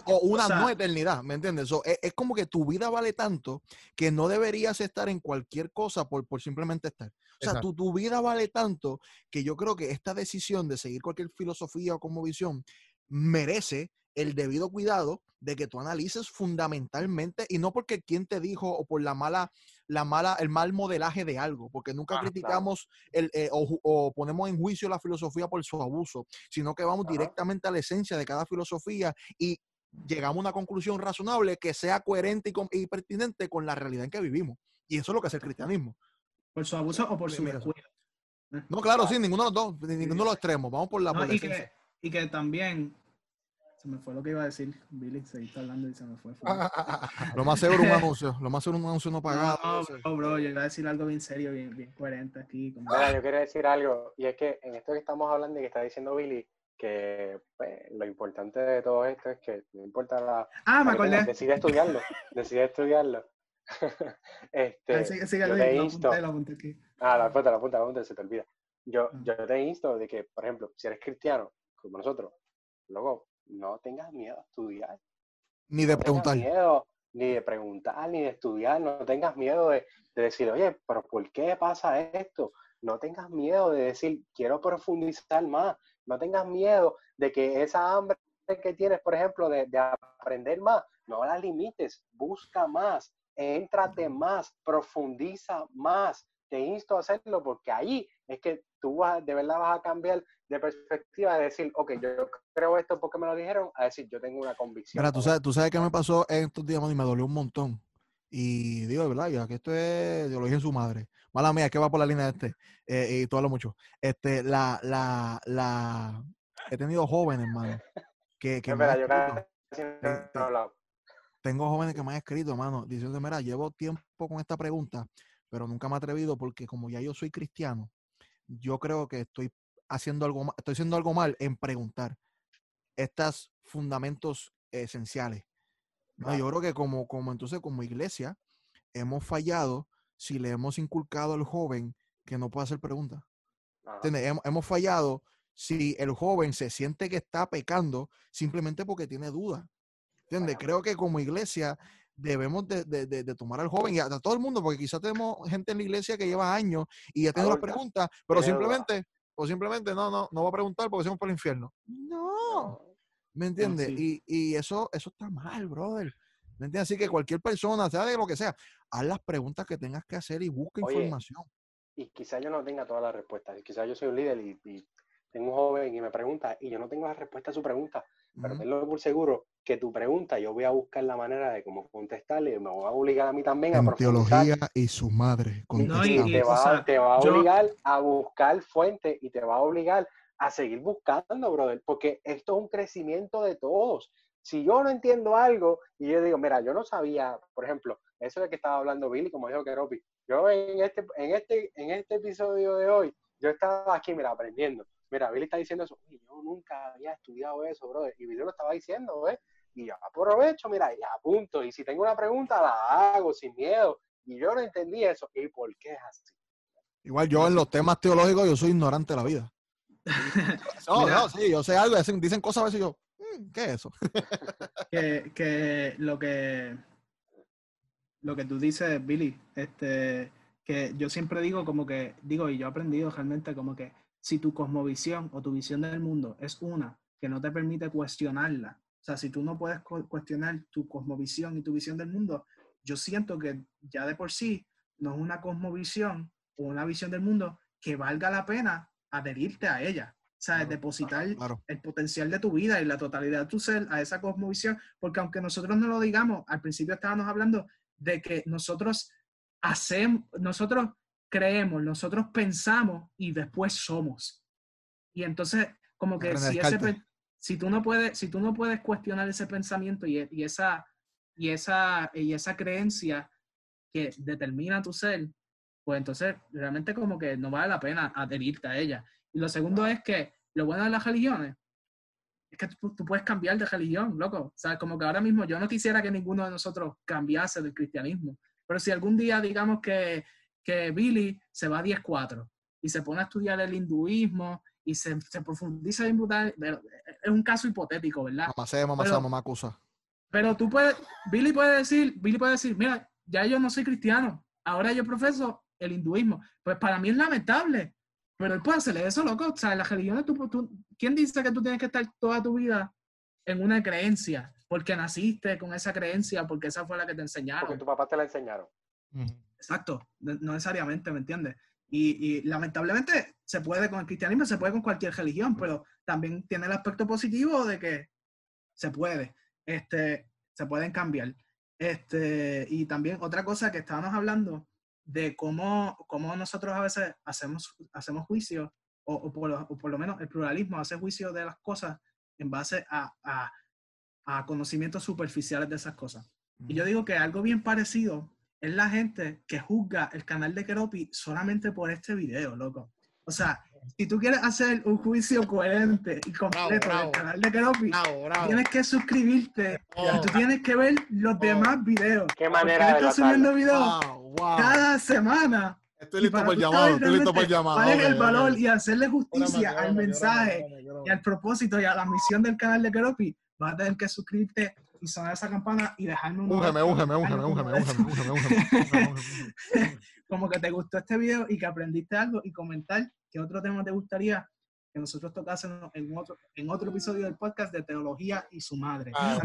o, una no eternidad, ¿me entiendes? es, es, como que tu vida vale tanto que no deberías estar en cualquier cosa por, por simplemente estar. O sea, tu, tu, vida vale tanto que yo creo que esta decisión de seguir cualquier filosofía o como visión merece el debido cuidado de que tú analices fundamentalmente y no porque quien te dijo o por la mala, la mala, el mal modelaje de algo, porque nunca ah, criticamos el, eh, o, ponemos en juicio la filosofía por su abuso, sino que vamos directamente a la esencia de cada filosofía y llegamos a una conclusión razonable que sea coherente y, y pertinente con la realidad en que vivimos. Y eso es lo que es el cristianismo. ¿Por su abuso o por su descuido? No, claro, sí, ninguno de los dos, ninguno de los extremos. Vamos por la, y, que, y que también se me fue lo que iba a decir, Billy, seguiste hablando y se me fue. lo más seguro un anuncio, lo más seguro un anuncio no pagado. No, bro, yo iba a decir algo bien serio, bien, bien coherente aquí. Mira, yo quiero decir algo, y es que en esto que estamos hablando y que está diciendo Billy, que pues, lo importante de todo esto es que no importa la... Ah, me acordé. Decide estudiarlo, decide estudiarlo. este, sí, sí, yo te insto. Lo apunté, aquí. Ah, la apunta, la apunta, la apunta, se te olvida. Yo, ah. yo te insto de que, por ejemplo, si eres cristiano, como nosotros, luego no tengas miedo a estudiar. Ni de preguntar. Miedo, ni de preguntar, ni de estudiar. No tengas miedo de, de, decir, oye, pero ¿por qué pasa esto? No tengas miedo de decir, quiero profundizar más. No tengas miedo de que esa hambre que tienes, por ejemplo, de, de aprender más, no la limites. Busca más, éntrate más, profundiza más. te insto a hacerlo porque ahí es que tú vas, de verdad vas a cambiar de perspectiva de decir, ok, yo creo esto porque me lo dijeron, a decir, yo tengo una convicción. Mira, tú sabes, tú sabes qué me pasó en estos días y me dolió un montón. Y digo, ¿verdad? Ya que esto es ideología en su madre. Mala mía, que va por la línea de este. Eh, y tú hablo mucho. Este, la, la, la, he tenido jóvenes, hermano. Que, que Espera, yo casi no tengo jóvenes que me han escrito, hermano, diciendo, mira, llevo tiempo con esta pregunta, pero nunca me he atrevido porque como ya yo soy cristiano, yo creo que estoy haciendo algo, estoy haciendo algo mal en preguntar estos fundamentos esenciales. No, yo creo que como, como entonces como iglesia hemos fallado si le hemos inculcado al joven que no puede hacer preguntas. Hemos, fallado si el joven se siente que está pecando simplemente porque tiene dudas. ¿Entiendes? Creo que como iglesia debemos de, tomar al joven y a, todo el mundo, porque quizás tenemos gente en la iglesia que lleva años y ya tiene las preguntas, pero simplemente, o simplemente no, no, no va a preguntar porque somos por el infierno. No. ¿Me entiendes? y, eso, eso está mal, brother. ¿Me entiendes? Así que cualquier persona, sea de lo que sea, haz las preguntas que tengas que hacer y busca información. Y quizás yo no tenga todas las respuestas. Quizás yo soy un líder y, tengo un joven y me pregunta y yo no tengo la respuesta a su pregunta. Pero tenlo por seguro que tu pregunta yo voy a buscar la manera de cómo contestarle y me voy a obligar a mí también a teología y su madre. y, te, va, te va a obligar a buscar fuentes y te va a obligar a seguir buscando, brother, porque esto es un crecimiento de todos. Si yo no entiendo algo y yo digo, mira, yo no sabía, por ejemplo, eso de que estaba hablando Billy, como dijo Keropi, yo en este, en este, en este episodio de hoy, yo estaba aquí, mira, aprendiendo. Mira, Billy está diciendo eso, yo nunca había estudiado eso, brother, y Billy lo estaba diciendo, ¿ves? Y yo aprovecho, mira, y apunto, y si tengo una pregunta, la hago sin miedo. Y yo no entendí eso, ¿y por qué es así? Igual yo en los temas teológicos, yo soy ignorante de la vida. No, no, sí, yo sé algo, dicen, cosas a veces yo, mm, ¿qué es eso? que, lo que lo que tú dices, Billy, este, que yo siempre digo como que, digo, y yo he aprendido realmente como que si tu cosmovisión o tu visión del mundo es una que no te permite cuestionarla, o sea, si tú no puedes cuestionar tu cosmovisión y tu visión del mundo, yo siento que ya de por sí no es una cosmovisión o una visión del mundo que valga la pena adherirte a ella. O sea, depositar el potencial de tu vida y la totalidad de tu ser a esa cosmovisión, porque aunque nosotros no lo digamos, al principio estábamos hablando de que nosotros hacemos, nosotros creemos, nosotros pensamos y después somos. Y entonces, como que si, si, tú no puedes, si tú no puedes cuestionar ese pensamiento y, y, esa, y, esa, y esa creencia que determina tu ser, pues entonces realmente como que no vale la pena adherirte a ella. Y lo segundo es que lo bueno de las religiones es que tú, puedes cambiar de religión, loco. O sea, como que ahora mismo yo no quisiera que ninguno de nosotros cambiase del cristianismo. Pero si algún día digamos que, que Billy se va a 10-4 y se pone a estudiar el hinduismo y se, se profundiza en Buda, es un caso hipotético, ¿verdad? Mamá se, mamá pero, mamá acusa. Pero tú puedes, Billy puede decir, Billy puede decir, mira, ya yo no soy cristiano, ahora yo profeso el hinduismo. Pues para mí es lamentable, pero él puede hacerle eso, loco. O sea, en las religiones, tú, tú, ¿quién dice que tú tienes que estar toda tu vida en una creencia? Porque naciste con esa creencia, porque esa fue la que te enseñaron. Porque tu papá te la enseñaron. Exacto, no necesariamente, ¿me entiendes? Y, y, lamentablemente se puede con el cristianismo, se puede con cualquier religión, pero también tiene el aspecto positivo de que se puede, este, se pueden cambiar. Este, y también otra cosa que estábamos hablando de cómo, cómo nosotros a veces hacemos, hacemos juicio, o, por lo, por, lo, menos el pluralismo hace juicio de las cosas en base a, a, a conocimientos superficiales de esas cosas. Y yo digo que algo bien parecido es la gente que juzga el canal de Keropi solamente por este video, loco. O sea, si tú quieres hacer un juicio coherente y completo del canal de Keropi, tienes que suscribirte. Y tú tienes que ver los demás videos. ¿Qué manera de subiendo videos cada semana. Estoy listo para el llamado, estoy listo para el llamado. el valor y hacerle justicia al mensaje y al propósito y a la misión del canal de Keropi, vas a tener que suscribirte y sonar esa campana y dejarme un... Úngeme, úngeme, úngeme, úngeme, úngeme, úngeme, Como que te gustó este video y que aprendiste algo y comentar qué otro tema te gustaría que nosotros tocásemos en otro, en otro episodio del podcast de Teología y su madre. Ah,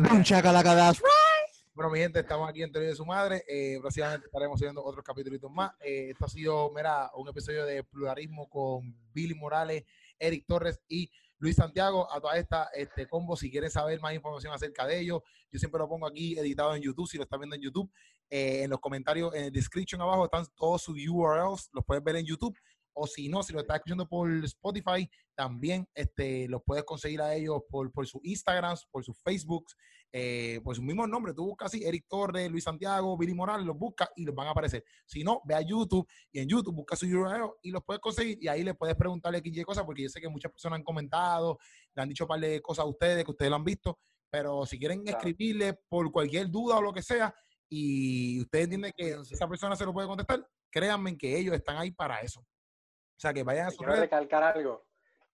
Bueno, mi gente, estamos aquí en Teoría de su Madre. Eh, próximamente estaremos subiendo otros capítulos más. Eh, esto ha sido, mira, un episodio de pluralismo con Billy Morales, Eric Torres y Luis Santiago. A toda esta este combo, si quieren saber más información acerca de ellos, yo siempre lo pongo aquí editado en YouTube, si lo están viendo en YouTube. Eh, en los comentarios, en el description abajo están todos sus URLs, los puedes ver en YouTube o si no, si lo estás escuchando por Spotify, también este, los puedes conseguir a ellos por, por sus Instagrams, por sus Facebooks, eh, por sus mismos nombres. Tú buscas así, Eric Torres, Luis Santiago, Billy Morales, los buscas y los van a aparecer. Si no, ve a YouTube y en YouTube busca su URL y los puedes conseguir y ahí le puedes preguntarle qué cosas, porque yo sé que muchas personas han comentado, le han dicho un par de cosas a ustedes, que ustedes lo han visto, pero si quieren escribirle por cualquier duda o lo que sea, y ustedes entienden que esa persona se lo puede contestar, créanme que ellos están ahí para eso. O sea, que vayan a su Quiero recalcar algo,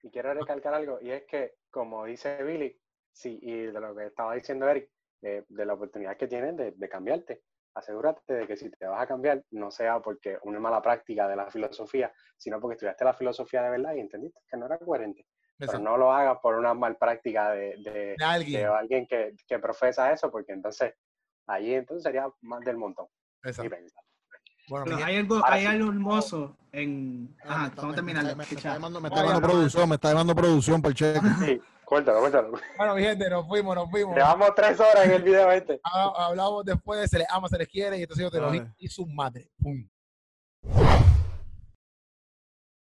y quiero recalcar algo, y es que, como dice Billy, sí, y de lo que estaba diciendo Eric, de, la oportunidad que tienes de, cambiarte, asegúrate de que si te vas a cambiar, no sea porque una mala práctica de la filosofía, sino porque estudiaste la filosofía de verdad y entendiste que no era coherente. Pero no lo hagas por una mal práctica de, de, alguien, que, que, profesa eso, porque entonces allí entonces sería más del montón. Exacto. Bueno, hay algo, hay algo hermoso en. Ajá, vamos a terminar. Me, está llamando, producción, me está llamando producción el cheque. Sí, cuéntalo, cuéntalo. Bueno, mi gente, nos fuimos, nos fuimos. Llevamos tres horas en el video este. Hablamos después, se les ama, se les quiere, y entonces yo te lo y su madre. Pum.